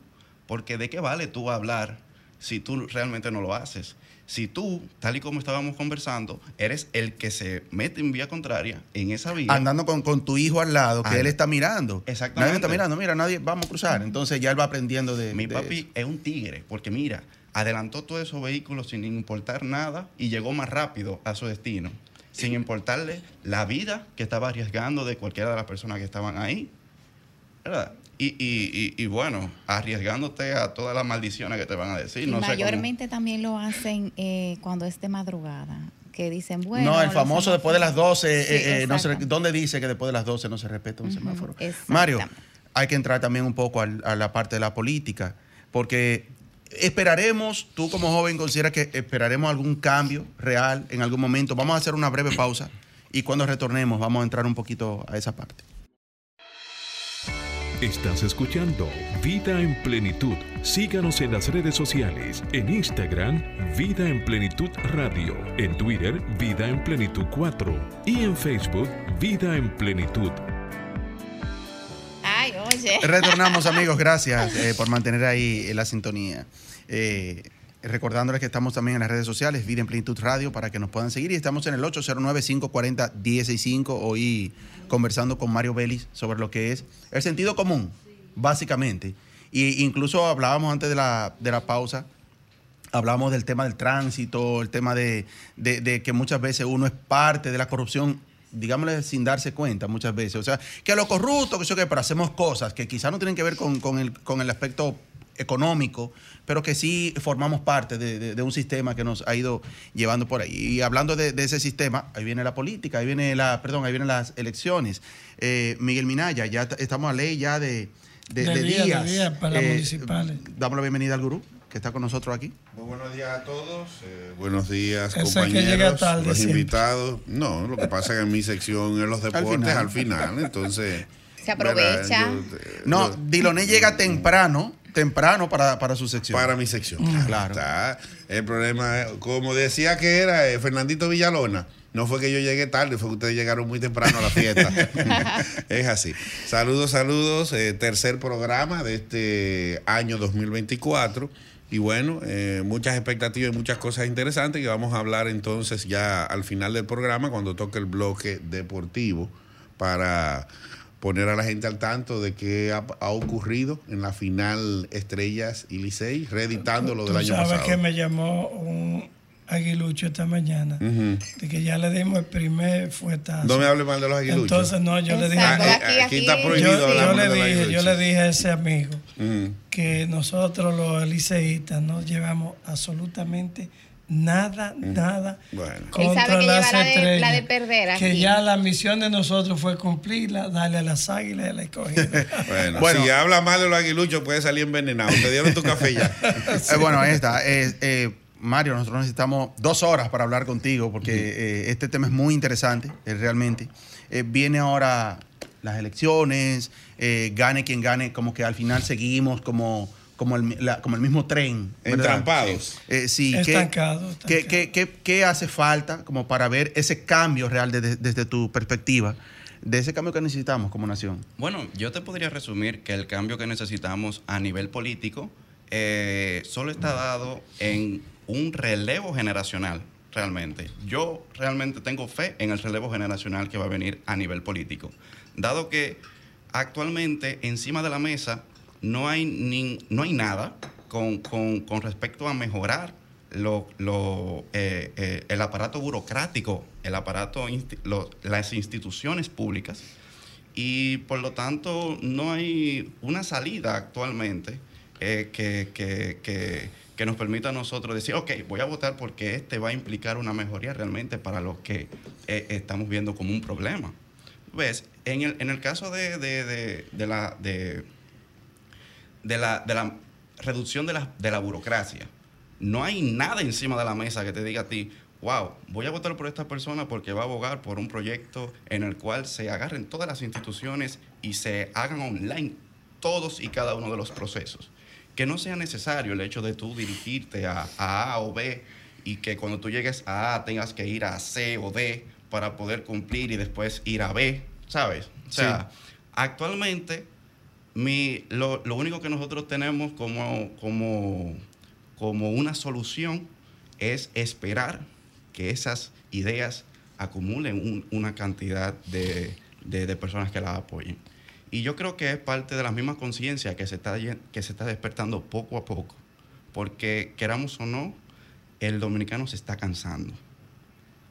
Speaker 7: porque de qué vale tú hablar si tú realmente no lo haces. Si tú, tal y como estábamos conversando, eres el que se mete en vía contraria en esa vía.
Speaker 2: Andando con, con tu hijo al lado, que él está mirando.
Speaker 7: Exactamente.
Speaker 2: Nadie está mirando, mira, nadie, vamos a cruzar. Entonces ya él va aprendiendo de.
Speaker 7: Mi
Speaker 2: de
Speaker 7: papi
Speaker 2: eso.
Speaker 7: es un tigre, porque mira, adelantó todos esos vehículos sin importar nada y llegó más rápido a su destino, sin importarle la vida que estaba arriesgando de cualquiera de las personas que estaban ahí. ¿verdad? Y, y- y- y bueno, arriesgándote a todas las maldiciones que te van a decir. Sé cómo-
Speaker 4: mayormente también lo hacen eh, cuando es de madrugada, que dicen, bueno...
Speaker 2: no, el famoso después de las 12,
Speaker 4: Sí,
Speaker 2: eh, eh, no se-. ¿dónde dice que después de las 12 no se respeta un semáforo? Mario, hay que entrar también un poco al- a la parte de la política, porque esperaremos, tú como joven consideras que esperaremos algún cambio real en algún momento. Vamos a hacer una breve pausa y cuando retornemos vamos a entrar un poquito a esa parte.
Speaker 6: Estás escuchando Vida en Plenitud. Síganos en las redes sociales, en Instagram, Vida en Plenitud Radio, en Twitter, Vida en Plenitud 4 y en Facebook, Vida en Plenitud.
Speaker 4: Ay, oye.
Speaker 2: Retornamos amigos, gracias eh, por mantener ahí eh, la sintonía. Eh, recordándoles que estamos también en las redes sociales, Vida en Radio, para que nos puedan seguir. Y estamos en el 809-540-165, hoy conversando con Mario Vélez sobre lo que es el sentido común, básicamente. Y incluso hablábamos antes de la, de la pausa, hablamos del tema del tránsito, el tema de, de- que muchas veces uno es parte de la corrupción, digámosle sin darse cuenta muchas veces. O sea, que lo corrupto, que eso que, pero hacemos cosas que quizás no tienen que ver con, con el, con el aspecto económico, pero que sí formamos parte de, de- de un sistema que nos ha ido llevando por ahí. Y hablando de, de ese sistema, ahí viene la política, ahí viene la, perdón, ahí vienen las elecciones. Eh, Miguel Minaya, ya estamos a ley ya de, de,
Speaker 3: De
Speaker 2: de
Speaker 3: día, de
Speaker 2: días.
Speaker 3: día para las municipales.
Speaker 2: Damos la bienvenida al gurú que está con nosotros aquí.
Speaker 10: Muy buenos días a todos. eh, buenos días,
Speaker 3: Ese
Speaker 10: compañeros,
Speaker 3: tarde
Speaker 10: los
Speaker 3: siempre.
Speaker 10: invitados. No, lo que pasa es que en mi sección es los deportes
Speaker 2: final.
Speaker 10: al final, entonces.
Speaker 4: Se aprovecha.
Speaker 10: yo, eh,
Speaker 2: No,
Speaker 10: lo-
Speaker 2: Diloné llega temprano, temprano para, para su sección.
Speaker 10: para mi sección.
Speaker 2: Claro.
Speaker 10: Está. El problema, como decía que era eh, Fernandito Villalona, no fue que yo llegué tarde, fue que ustedes llegaron muy temprano a la fiesta. es así. Saludos, saludos. eh, tercer programa de este año 2024. Y bueno, eh, muchas expectativas y muchas cosas interesantes que vamos a hablar entonces ya al final del programa cuando toque el bloque deportivo para poner a la gente al tanto de qué ha, ha ocurrido en la final Estrellas y Licey, reeditando lo del año
Speaker 3: sabes
Speaker 10: pasado.
Speaker 3: que me llamó un aguilucho esta mañana, de que ya le dimos el primer fuetazo.
Speaker 10: No me hable mal de los aguiluchos.
Speaker 3: Entonces, no, yo le dije,
Speaker 10: Ah,
Speaker 4: aquí,
Speaker 10: está
Speaker 3: yo,
Speaker 10: prohibido
Speaker 3: yo
Speaker 10: hablar
Speaker 3: le
Speaker 10: de los
Speaker 3: dije, yo le dije a ese amigo que nosotros los liceístas no llevamos absolutamente nada, nada
Speaker 10: Bueno.
Speaker 4: Él
Speaker 3: contra
Speaker 4: sabe que
Speaker 3: las
Speaker 4: la de-
Speaker 3: estrellas.
Speaker 4: la de perder
Speaker 3: Que ya la misión de nosotros fue cumplirla, darle a las águilas y la escogida.
Speaker 10: Bueno,
Speaker 2: Bueno.
Speaker 10: si habla mal de los aguiluchos puede salir envenenado. Te dieron tu café ya.
Speaker 2: Eh, bueno, ahí está. Eh, eh, Mario, nosotros necesitamos dos horas para hablar contigo porque eh, este tema es muy interesante, eh, realmente. Eh, viene ahora las elecciones, eh, gane quien gane, como que al final seguimos como, como, el, la- como el mismo tren.
Speaker 10: Entrampados.
Speaker 2: Eh, sí, ¿qué-
Speaker 3: Estancado,
Speaker 2: ¿qué, qué, qué- qué hace falta como para ver ese cambio real desde- desde tu perspectiva, de ese cambio que necesitamos como nación?
Speaker 7: Bueno, yo te podría resumir que el cambio que necesitamos a nivel político eh, solo está dado en un relevo generacional, realmente. Yo realmente tengo fe en el relevo generacional que va a venir a nivel político, dado que actualmente encima de la mesa no hay, ni- no hay nada con, con- con respecto a mejorar lo, lo, eh, eh, el aparato burocrático, el aparato, las instituciones públicas y por lo tanto no hay una salida actualmente eh, que, que- que- que nos permita a nosotros decir, ok, voy a votar porque este va a implicar una mejoría realmente para lo que estamos viendo como un problema. ¿Ves? En el, en el caso de- de la, de, de la, de la reducción de la, de la burocracia, no hay nada encima de la mesa que te diga a ti, wow, voy a votar por esta persona porque va a abogar por un proyecto en el cual se agarren todas las instituciones y se hagan online todos y cada uno de los procesos. Que no sea necesario el hecho de tú dirigirte a, a A o B y que cuando tú llegues a A tengas que ir a C o D para poder cumplir y después ir a B, ¿sabes? O sea, actualmente lo, único que nosotros tenemos como, como, como una solución es esperar que esas ideas acumulen un- una cantidad de, de- personas que las apoyen. Y yo creo que es parte de la misma conciencia que, se está que se está despertando poco a poco, porque queramos o no, el dominicano se está cansando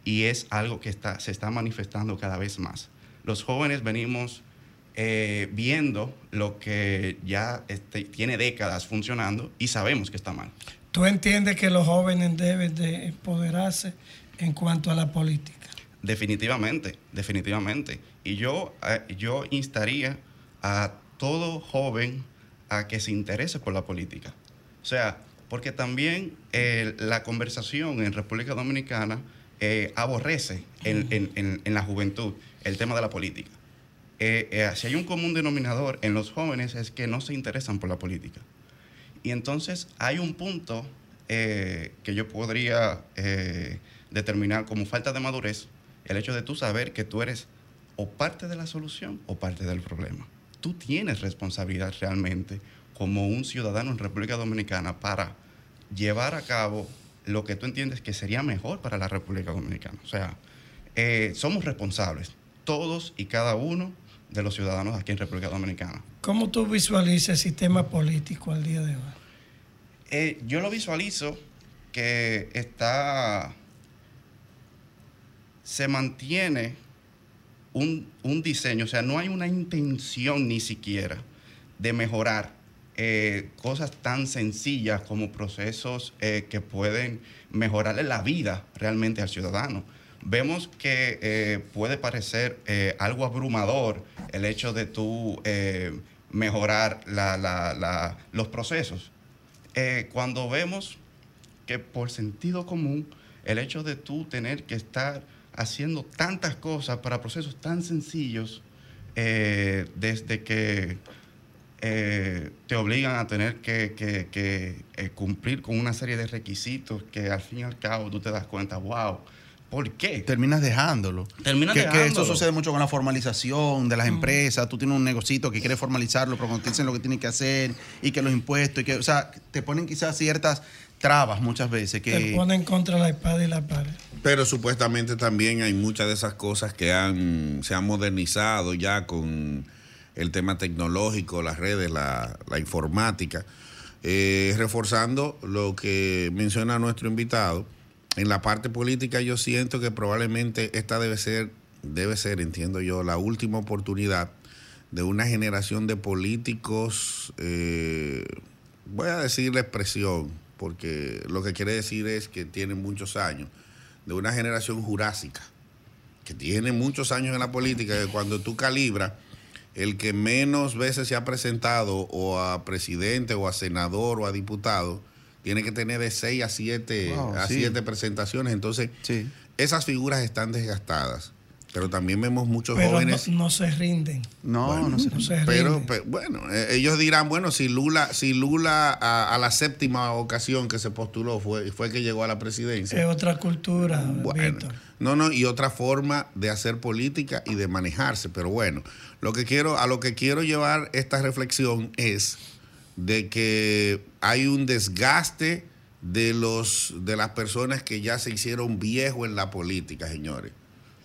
Speaker 7: y es algo que está, se está manifestando cada vez más. Los jóvenes venimos eh, viendo lo que ya este, tiene décadas funcionando y sabemos que está mal.
Speaker 3: ¿Tú entiendes que los jóvenes deben de empoderarse en cuanto a la política?
Speaker 7: Definitivamente, definitivamente. Y yo, eh, yo instaría a todo joven a que se interese por la política. O sea, porque también eh, la conversación en República Dominicana eh, aborrece en, en- en- en la juventud el tema de la política. Eh, eh, si hay un común denominador en los jóvenes es que no se interesan por la política. Y entonces hay un punto eh, que yo podría eh, determinar como falta de madurez, el hecho de tú saber que tú eres o parte de la solución o parte del problema. Tú tienes responsabilidad realmente como un ciudadano en República Dominicana para llevar a cabo lo que tú entiendes que sería mejor para la República Dominicana. O sea, eh, somos responsables, todos y cada uno de los ciudadanos aquí en República Dominicana.
Speaker 3: ¿Cómo tú visualizas el sistema político al día de hoy?
Speaker 7: Eh, yo lo visualizo que está. Se mantiene un, un diseño, o sea, no hay una intención ni siquiera de mejorar eh, cosas tan sencillas como procesos eh, que pueden mejorarle la vida realmente al ciudadano. Vemos que eh, puede parecer eh, algo abrumador el hecho de tú eh, mejorar los procesos. Cuando vemos que por sentido común, el hecho de tú tener que estar haciendo tantas cosas para procesos tan sencillos, desde que te obligan a tener que, cumplir con una serie de requisitos que al fin y al cabo tú te das cuenta, wow, ¿por qué?
Speaker 2: Terminas dejándolo.
Speaker 7: Terminas
Speaker 2: que, que
Speaker 7: dejándolo.
Speaker 2: eso sucede mucho con la formalización de las empresas. Tú tienes un negocito que quieres formalizarlo, pero cuando te dicen lo que tienes que hacer y que los impuestos, y que, o sea, te ponen quizás ciertas trabas muchas veces
Speaker 3: Te
Speaker 2: que...
Speaker 3: ponen contra la espada y la pared.
Speaker 10: Pero supuestamente también hay muchas de esas cosas que han, se han modernizado ya con el tema tecnológico, las redes, la, la informática, Eh, reforzando lo que menciona nuestro invitado. En la parte política yo siento que probablemente esta debe ser, debe ser, entiendo yo, la última oportunidad de una generación de políticos, eh, voy a decir la expresión, porque lo que quiere decir es que tienen muchos años, de una generación jurásica, que tiene muchos años en la política, que cuando tú calibras, el que menos veces se ha presentado o a presidente o a senador o a diputado, tiene que tener de 6 a 7
Speaker 2: Wow,
Speaker 10: a
Speaker 2: sí.
Speaker 10: siete presentaciones. Entonces,
Speaker 2: Sí.
Speaker 10: esas figuras están desgastadas. Pero también vemos muchos
Speaker 3: Pero
Speaker 10: jóvenes.
Speaker 3: no se rinden.
Speaker 2: No,
Speaker 10: Bueno,
Speaker 2: no
Speaker 3: se
Speaker 10: Pero,
Speaker 3: rinden.
Speaker 10: pe- bueno, eh, ellos dirán, bueno, si Lula, si Lula a, a la séptima ocasión que se postuló fue, fue que llegó a la presidencia.
Speaker 3: es otra cultura,
Speaker 10: Bueno,
Speaker 3: Víctor.
Speaker 10: no, no, y otra forma de hacer política y de manejarse. Pero bueno, lo que quiero, a lo que quiero llevar esta reflexión es de que hay un desgaste de los de las personas que ya se hicieron viejos en la política, señores.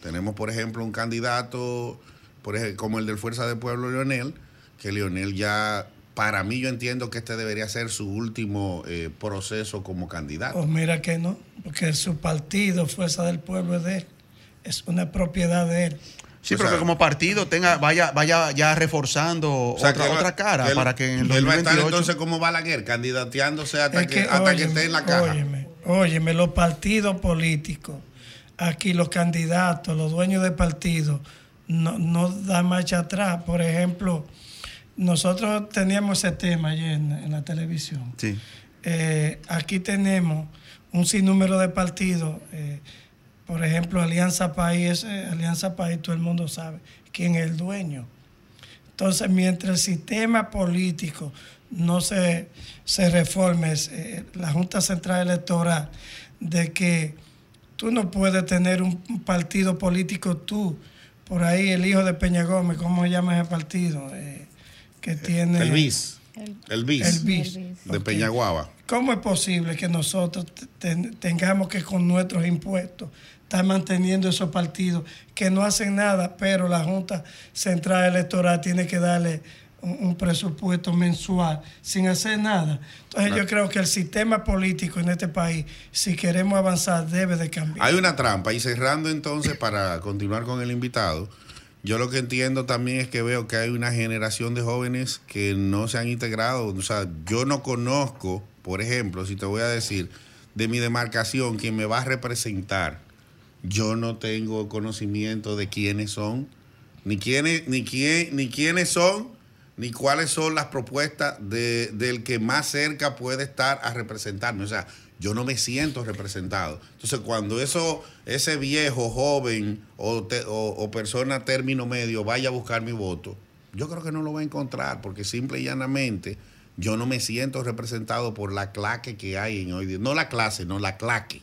Speaker 10: Tenemos, por ejemplo, un candidato, por como el del Fuerza del Pueblo, Leonel, que Leonel ya, para mí yo entiendo que este debería ser su último eh, proceso como candidato.
Speaker 3: Pues mira que no, porque su partido, Fuerza del Pueblo, es de él. Es una propiedad de él.
Speaker 2: Sí,
Speaker 10: O
Speaker 2: pero
Speaker 10: sea-
Speaker 2: que como partido tenga, vaya, vaya ya reforzando
Speaker 10: O sea,
Speaker 2: otra,
Speaker 10: que él va-
Speaker 2: otra cara
Speaker 10: que él-
Speaker 2: para que en el
Speaker 10: él va a estar
Speaker 2: 2028
Speaker 10: entonces como Balaguer, candidateándose hasta,
Speaker 3: Es
Speaker 10: que, hasta que
Speaker 3: óyeme,
Speaker 10: esté en la caja.
Speaker 3: Óyeme, óyeme, los partidos políticos, aquí los candidatos, los dueños de partidos, no, no dan marcha atrás. Por ejemplo, nosotros teníamos ese tema ayer en, en la televisión.
Speaker 2: Sí.
Speaker 3: Eh, aquí tenemos un sinnúmero de partidos. eh, por ejemplo, Alianza País, eh, Alianza País, todo el mundo sabe quién es el dueño. Entonces, mientras el sistema político no se, se reforme, eh, la Junta Central Electoral, de que tú no puedes tener un, un partido político tú, por ahí el hijo de Peña Gómez, ¿cómo se llama ese partido? Eh, que tiene...
Speaker 10: El BIS. El BIS.
Speaker 3: El BIS.
Speaker 10: De. Peñaguaba.
Speaker 3: ¿Cómo es posible que nosotros te- tengamos que con nuestros impuestos estar manteniendo esos partidos que no hacen nada, pero la Junta Central Electoral tiene que darle un, un presupuesto mensual sin hacer nada? Entonces yo creo que el sistema político en este país, si queremos avanzar, debe de cambiar.
Speaker 10: Hay una trampa. Y cerrando entonces, para continuar con el invitado, yo lo que entiendo también es que veo que hay una generación de jóvenes que no se han integrado. O sea, yo no conozco, por ejemplo, si te voy a decir, de mi demarcación, quien me va a representar. Yo no tengo conocimiento de quiénes son, ni quiénes, ni quién, ni quiénes son, ni cuáles son las propuestas de, del que más cerca puede estar a representarme. O sea, yo no me siento representado. Entonces, cuando eso, ese viejo, joven o, o persona término medio vaya a buscar mi voto, yo creo que no lo va a encontrar, porque simple y llanamente yo no me siento representado por la claque que hay en hoy día. No la clase, no la claque.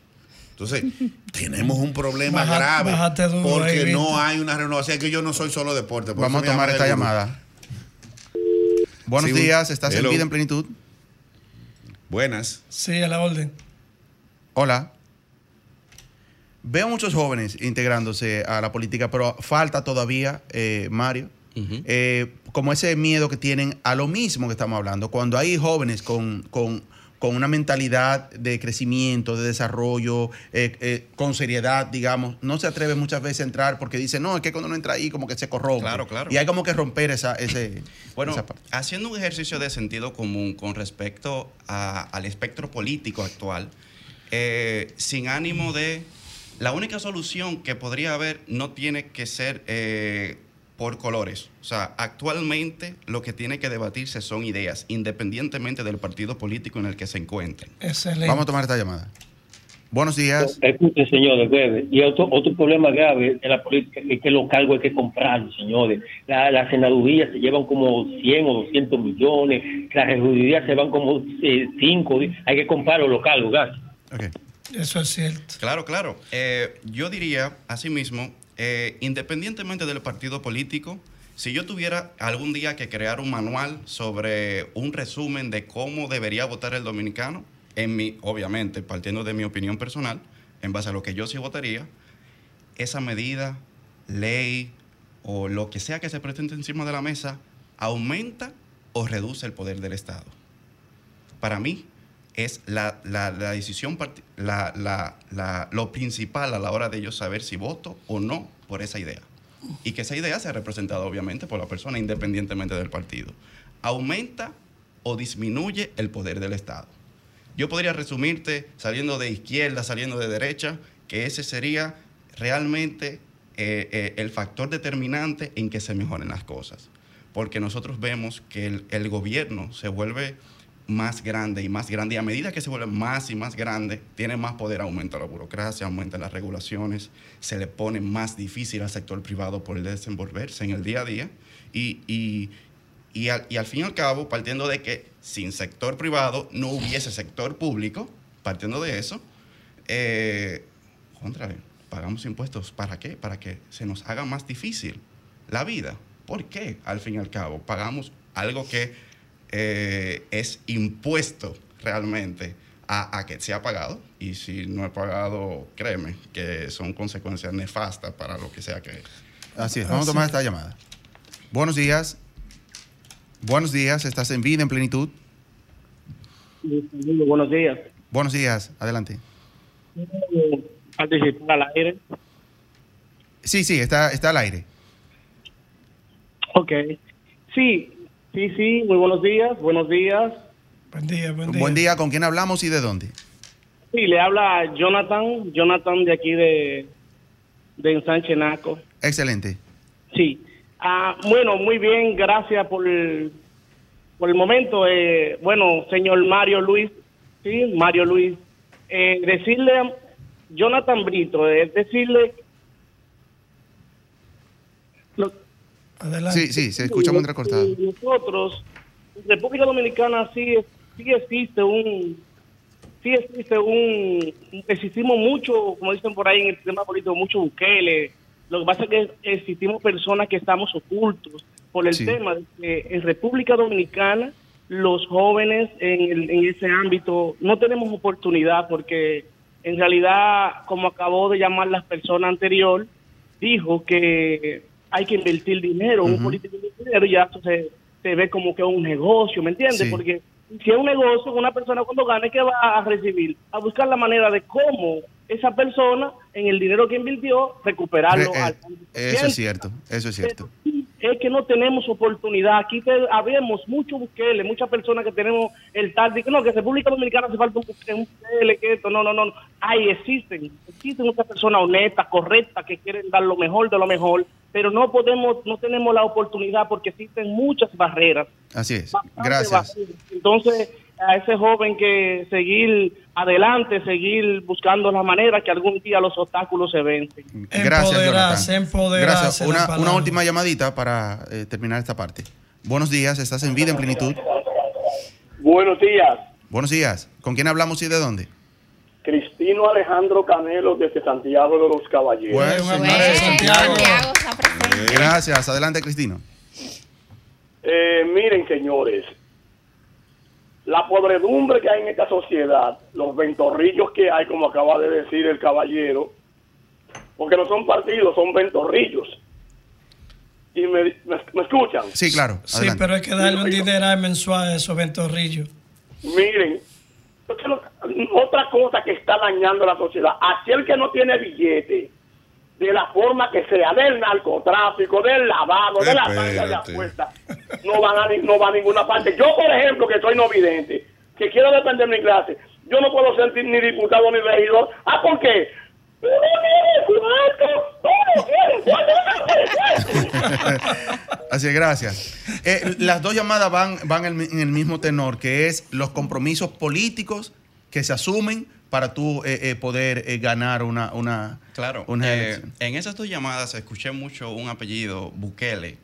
Speaker 10: Entonces, tenemos un problema
Speaker 3: Baja-
Speaker 10: grave
Speaker 3: bájate duro
Speaker 10: porque
Speaker 3: ahí,
Speaker 10: no hay una renovación. Es que yo no soy solo deporte. por
Speaker 2: Vamos a tomar esta llamada. Buenos
Speaker 10: Sí,
Speaker 2: días, estás
Speaker 10: Hello.
Speaker 2: en vida en plenitud.
Speaker 10: Buenas.
Speaker 3: Sí, a la orden.
Speaker 2: Hola. Veo muchos jóvenes integrándose a la política, pero falta todavía, eh, Mario, eh, como ese miedo que tienen a lo mismo que estamos hablando. Cuando hay jóvenes con, con- con una mentalidad de crecimiento, de desarrollo, eh, eh, con seriedad, digamos, no se atreven muchas veces a entrar porque dicen, no, es que cuando uno entra ahí como que se corrompe.
Speaker 7: Claro, claro.
Speaker 2: Y hay como que romper esa, ese,
Speaker 7: Bueno,
Speaker 2: esa parte.
Speaker 7: haciendo un ejercicio de sentido común con respecto a- al espectro político actual, eh, sin ánimo de... La única solución que podría haber no tiene que ser por colores. O sea, actualmente lo que tiene que debatirse son ideas, independientemente del partido político en el que se encuentren.
Speaker 3: Excelente.
Speaker 2: Vamos a tomar esta llamada. Buenos días.
Speaker 8: Escuchen, señores, breve. Y otro, otro problema grave de la política es que los cargos hay que comprarlos, señores. La, la senaduría se llevan como 100 o 200 millones, las regidurías se van como 5, hay que comprarlos los cargos, gracias.
Speaker 3: Eso es cierto.
Speaker 7: Claro, claro. Eh, yo diría, asimismo, eh, independientemente del partido político, si yo tuviera algún día que crear un manual sobre un resumen de cómo debería votar el dominicano, en mi, obviamente, partiendo de mi opinión personal, en base a lo que yo sí votaría, esa medida, ley o lo que sea que se presente encima de la mesa, aumenta o reduce el poder del Estado. Para mí, es la, la- la decisión, la, lo principal a la hora de yo saber si voto o no por esa idea. Y que esa idea sea representada obviamente por la persona independientemente del partido. Aumenta o disminuye el poder del Estado. Yo podría resumirte saliendo de izquierda, saliendo de derecha, que ese sería realmente eh, eh, el factor determinante en que se mejoren las cosas. Porque nosotros vemos que el gobierno se vuelve más grande y más grande. Y a medida que se vuelve más y más grande, tiene más poder, aumenta la burocracia, aumenta las regulaciones, se le pone más difícil al sector privado poder desenvolverse en el día a día. Y, y, y, al, y al fin y al cabo, partiendo de que sin sector privado no hubiese sector público, partiendo de eso, eh, contra, pagamos impuestos. ¿Para qué? Para que se nos haga más difícil la vida. ¿Por qué? Al fin y al cabo, pagamos algo que eh, es impuesto realmente a, a, que se ha pagado. Y si no he pagado, créeme que son consecuencias nefastas para lo que sea que.
Speaker 2: Así es, vamos a tomar esta llamada. Buenos días. Buenos días, estás en vida en plenitud.
Speaker 11: Buenos días.
Speaker 2: Buenos días, adelante.
Speaker 11: Participar al aire.
Speaker 2: Sí, sí, está, está al aire.
Speaker 11: Ok. Sí, sí, sí, muy buenos días, buenos días.
Speaker 3: Buen día, buen día.
Speaker 2: Buen día, ¿con quién hablamos y de dónde?
Speaker 11: Sí, le habla Jonathan, Jonathan de aquí de, de Ensanche Naco.
Speaker 2: Excelente.
Speaker 11: Sí. Ah, bueno, muy bien, gracias por el, por el momento. Eh, bueno, señor Mario Luis, sí, Mario Luis, eh, decirle a Jonathan Brito, es decirle... Lo,
Speaker 3: Adelante.
Speaker 2: Sí, sí, se escucha muy recortado.
Speaker 11: Nosotros, en República Dominicana sí, sí existe un sí existe un existimos mucho, como dicen por ahí en el sistema político, mucho buquele. Lo que pasa es que existimos personas que estamos ocultos por el
Speaker 2: Sí.
Speaker 11: tema de que en República Dominicana los jóvenes en, el- en ese ámbito no tenemos oportunidad porque en realidad, como acabó de llamar la persona anterior, dijo que hay que invertir dinero, un político de dinero, y ya eso se, se ve como que es un negocio, ¿me entiendes?
Speaker 2: Sí.
Speaker 11: Porque si es un negocio, una persona cuando gane, ¿qué va a recibir? A buscar la manera de cómo esa persona, en el dinero que invirtió, recuperarlo.
Speaker 2: Eh, eh,
Speaker 11: al
Speaker 2: eso es cierto, eso es cierto.
Speaker 11: es que no tenemos oportunidad. Aquí te- habemos muchos buqueles, muchas personas que tenemos el tal, de que no, que República Dominicana hace falta un buque- un buquele, que esto, no, no, no. Ahí existen, existen muchas personas honestas, correctas, que quieren dar lo mejor de lo mejor, pero no podemos, no tenemos la oportunidad porque existen muchas barreras.
Speaker 2: Así es. Gracias.
Speaker 11: barreras. Entonces, a ese joven que seguir adelante, seguir buscando la manera que algún día los obstáculos se vencen.
Speaker 2: Gracias, Jonathan. Gracias. Una, una última llamadita para eh, terminar esta parte. Buenos días, estás en vida en plenitud.
Speaker 12: Buenos días,
Speaker 2: Buenos días. ¿Con quién hablamos y de dónde?
Speaker 12: Cristino Alejandro Canelo desde Santiago de los Caballeros.
Speaker 3: Un abrazo, Santiago.
Speaker 4: Santiago está presente.
Speaker 2: Gracias. Adelante, Cristino.
Speaker 12: Eh, miren, señores, la podredumbre que hay en esta sociedad, los ventorrillos que hay, como acaba de decir el caballero, porque no son partidos, son ventorrillos. ¿Y me, me, me escuchan?
Speaker 2: Sí, claro.
Speaker 3: Sí, pero hay que darle un dinero mensual a esos ventorrillos.
Speaker 12: Miren, otra cosa que está dañando la sociedad, aquel que no tiene billete, de la forma que sea, del narcotráfico, del lavado, de la banca de apuestas, no van a, ni- no va a ninguna parte. Yo, por ejemplo, que soy no vidente, que quiero defender mi clase, yo no puedo ser ni diputado ni regidor. ¿Ah, por qué?
Speaker 2: Así es, gracias. Eh, las dos llamadas van, van en el- mismo tenor, que es los compromisos políticos que se asumen para tú eh, eh, poder eh, ganar una, una,
Speaker 7: Claro.
Speaker 2: una
Speaker 7: eh,
Speaker 2: elección.
Speaker 7: en esas dos llamadas escuché mucho un apellido, Bukele.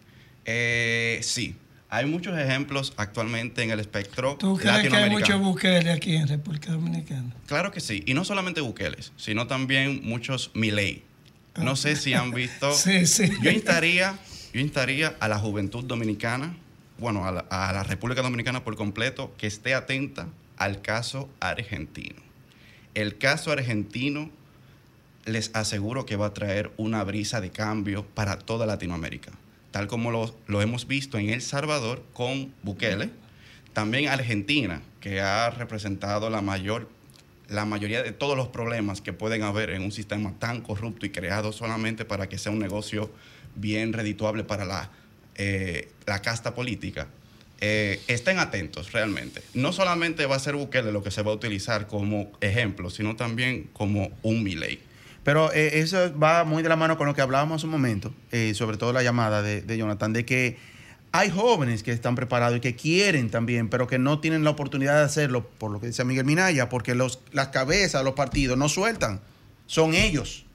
Speaker 7: Eh, sí, hay muchos ejemplos actualmente en el espectro
Speaker 3: ¿Tú crees que hay muchos buqueles aquí en República Dominicana?
Speaker 7: Claro que sí, y no solamente Bukeles, sino también muchos Milei. No sé si han visto.
Speaker 3: Sí, sí.
Speaker 7: Yo instaría, yo instaría a la juventud dominicana, bueno, a la, República Dominicana por completo, que esté atenta al caso argentino. El caso argentino les aseguro que va a traer una brisa de cambio para toda Latinoamérica, tal como lo, lo hemos visto en El Salvador con Bukele, también Argentina, que ha representado la mayor la mayoría de todos los problemas que pueden haber en un sistema tan corrupto y creado solamente para que sea un negocio bien redituable para la, eh, la casta política. Eh, estén atentos realmente. No solamente va a ser Bukele lo que se va a utilizar como ejemplo, sino también como un Milei.
Speaker 2: Pero eh, eso va muy de la mano con lo que hablábamos hace un momento, sobre todo la llamada de, de Jonathan, de que hay jóvenes que están preparados y que quieren también, pero que no tienen la oportunidad de hacerlo, por lo que dice Miguel Minaya, porque los, las cabezas los partidos no sueltan, son ellos.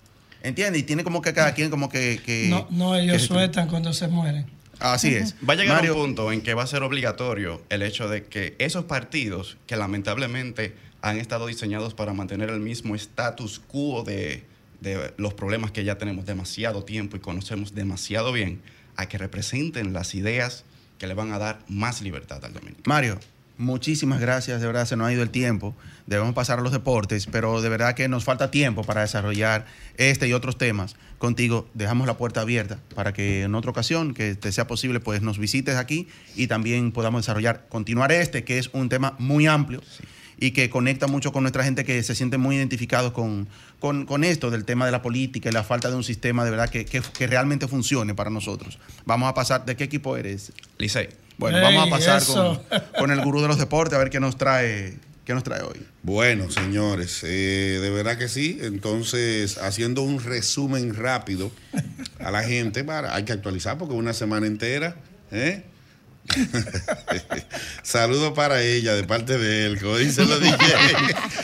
Speaker 2: ¿Entiendes? Y tiene como que cada quien como que... que
Speaker 3: No, no ellos
Speaker 2: que
Speaker 3: sueltan cuando se mueren.
Speaker 2: Así es.
Speaker 7: Va a llegar
Speaker 2: Mario-
Speaker 7: un punto en que va a ser obligatorio el hecho de que esos partidos que lamentablemente han estado diseñados para mantener el mismo status quo de, de los problemas que ya tenemos demasiado tiempo y conocemos demasiado bien, a que representen las ideas que le van a dar más libertad al dominicano.
Speaker 2: Mario, muchísimas gracias, de verdad se nos ha ido el tiempo, debemos pasar a los deportes, pero de verdad que nos falta tiempo para desarrollar este y otros temas. Contigo dejamos la puerta abierta para que en otra ocasión, que te sea posible, pues nos visites aquí y también podamos desarrollar, continuar este, que es un tema muy amplio. Y que conecta mucho con nuestra gente que se siente muy identificados con, con, esto del tema de la política y la falta de un sistema de verdad que, que, que realmente funcione para nosotros. Vamos a pasar, ¿de qué equipo eres?
Speaker 7: Licey.
Speaker 2: Bueno,
Speaker 3: Ey,
Speaker 2: vamos a pasar con, con el gurú de los deportes a ver qué nos trae, qué nos trae hoy.
Speaker 10: Bueno, señores, eh, de verdad que sí. Entonces, haciendo un resumen rápido a la gente, para, hay que actualizar porque una semana entera. ¿eh? Saludos para ella de parte de él, como dicen los DJ.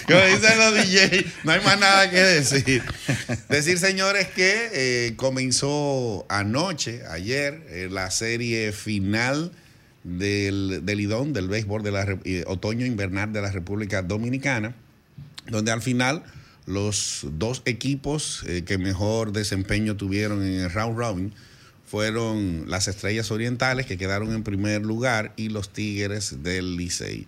Speaker 10: Como dicen los DJ, no hay más nada que decir. Decir, señores, que eh, comenzó anoche, ayer, eh, la serie final del, del del béisbol de la eh, otoño invernal de la República Dominicana, donde al final los dos equipos eh, que mejor desempeño tuvieron en el round robin fueron las Estrellas Orientales, que quedaron en primer lugar, y los Tigres del Licey.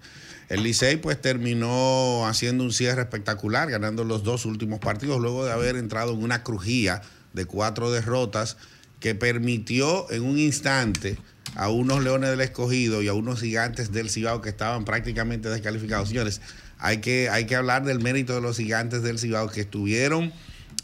Speaker 10: El Licey pues terminó haciendo un cierre espectacular, ganando los dos últimos partidos, luego de haber entrado en una crujía de cuatro derrotas que permitió en un instante a unos Leones del Escogido y a unos Gigantes del Cibao que estaban prácticamente descalificados. Señores, hay que, hay que hablar del mérito de los Gigantes del Cibao que estuvieron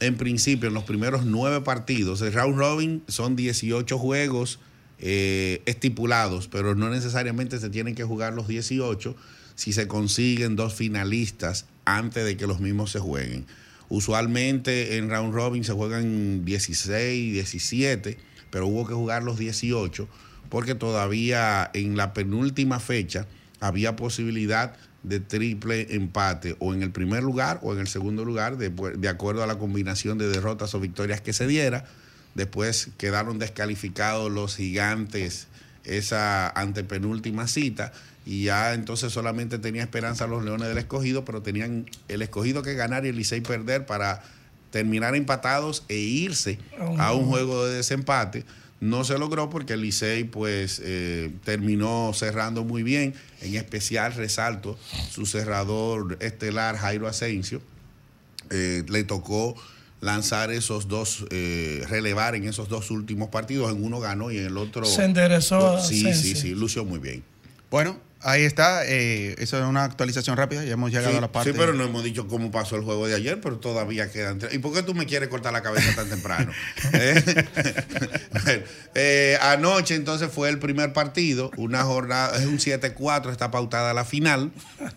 Speaker 10: en principio en los primeros nueve partidos. El round robin son 18 juegos eh, estipulados, pero no necesariamente se tienen que jugar los 18 si se consiguen dos finalistas antes de que los mismos se jueguen. Usualmente en round robin se juegan 16, 17, pero hubo que jugar los 18 porque todavía en la penúltima fecha había posibilidad de triple empate o en el primer lugar o en el segundo lugar de, de acuerdo a la combinación de derrotas o victorias que se diera. Después quedaron descalificados los gigantes esa antepenúltima cita y ya entonces solamente tenía esperanza los Leones del Escogido, pero tenían el Escogido que ganar y el Licey perder para terminar empatados e irse a un juego de desempate. No se logró porque el Licey pues eh, terminó cerrando muy bien, en especial resalto su cerrador estelar Jairo Asensio, eh, le tocó lanzar esos dos, eh, relevar en esos dos últimos partidos, en uno ganó y en el otro...
Speaker 3: Se enderezó
Speaker 10: Sí, sí, sí, lució muy bien.
Speaker 2: Bueno, ahí está. eh, eso es una actualización rápida. Ya hemos llegado
Speaker 10: Sí,
Speaker 2: a la parte.
Speaker 10: sí, pero no hemos dicho cómo pasó el juego de ayer, pero todavía quedan tres. ¿Y por qué tú me quieres cortar la cabeza tan temprano? ¿Eh? Bueno, eh, anoche entonces fue el primer partido, una jornada, es un 7-4, está pautada la final.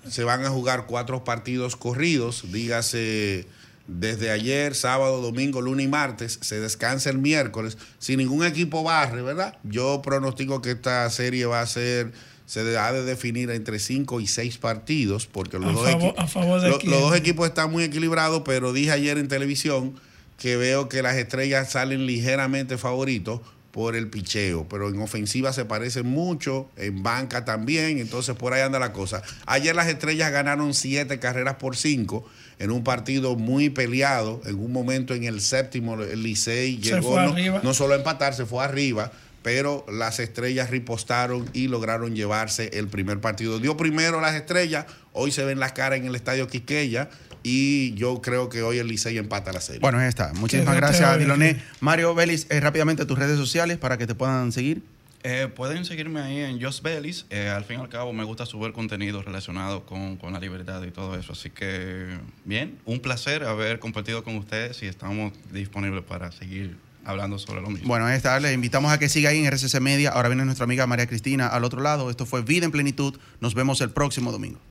Speaker 10: Se van a jugar cuatro partidos corridos, dígase desde ayer, sábado, domingo, lunes y martes, se descansa el miércoles, sin ningún equipo barre, ¿verdad? Yo pronostico que esta serie va a ser, se ha de definir entre cinco y seis partidos, porque los,
Speaker 3: A
Speaker 10: dos,
Speaker 3: favor-
Speaker 10: equi-
Speaker 3: a favor de
Speaker 10: lo-
Speaker 3: quién.
Speaker 10: los dos equipos están muy equilibrados, pero dije ayer en televisión que veo que las estrellas salen ligeramente favoritos por el picheo, pero en ofensiva se parecen mucho, en banca también, entonces por ahí anda la cosa. Ayer las estrellas ganaron siete carreras por cinco en un partido muy peleado, en un momento en el séptimo el Licey llegó no, no solo a empatar, se fue arriba, pero las estrellas ripostaron y lograron llevarse el primer partido. Dio primero las estrellas, hoy se ven las caras en el estadio Quisqueya y yo creo que hoy el Licey empata la serie.
Speaker 2: Bueno, ahí está. Muchísimas gracias,
Speaker 3: hoy
Speaker 2: Diloné.
Speaker 3: aquí.
Speaker 2: Mario Vélez, eh, rápidamente tus redes sociales para que te puedan seguir.
Speaker 7: Eh, pueden seguirme ahí en Just Bellis. Eh, al fin y al cabo me gusta subir contenido relacionado con, con la libertad y todo eso. Así que, bien, un placer haber compartido con ustedes y estamos disponibles para seguir hablando sobre lo mismo.
Speaker 2: Bueno, ahí está. Les invitamos a que siga ahí en RCC Media. Ahora viene nuestra amiga María Cristina al otro lado. Esto fue Vida en Plenitud. Nos vemos el próximo domingo.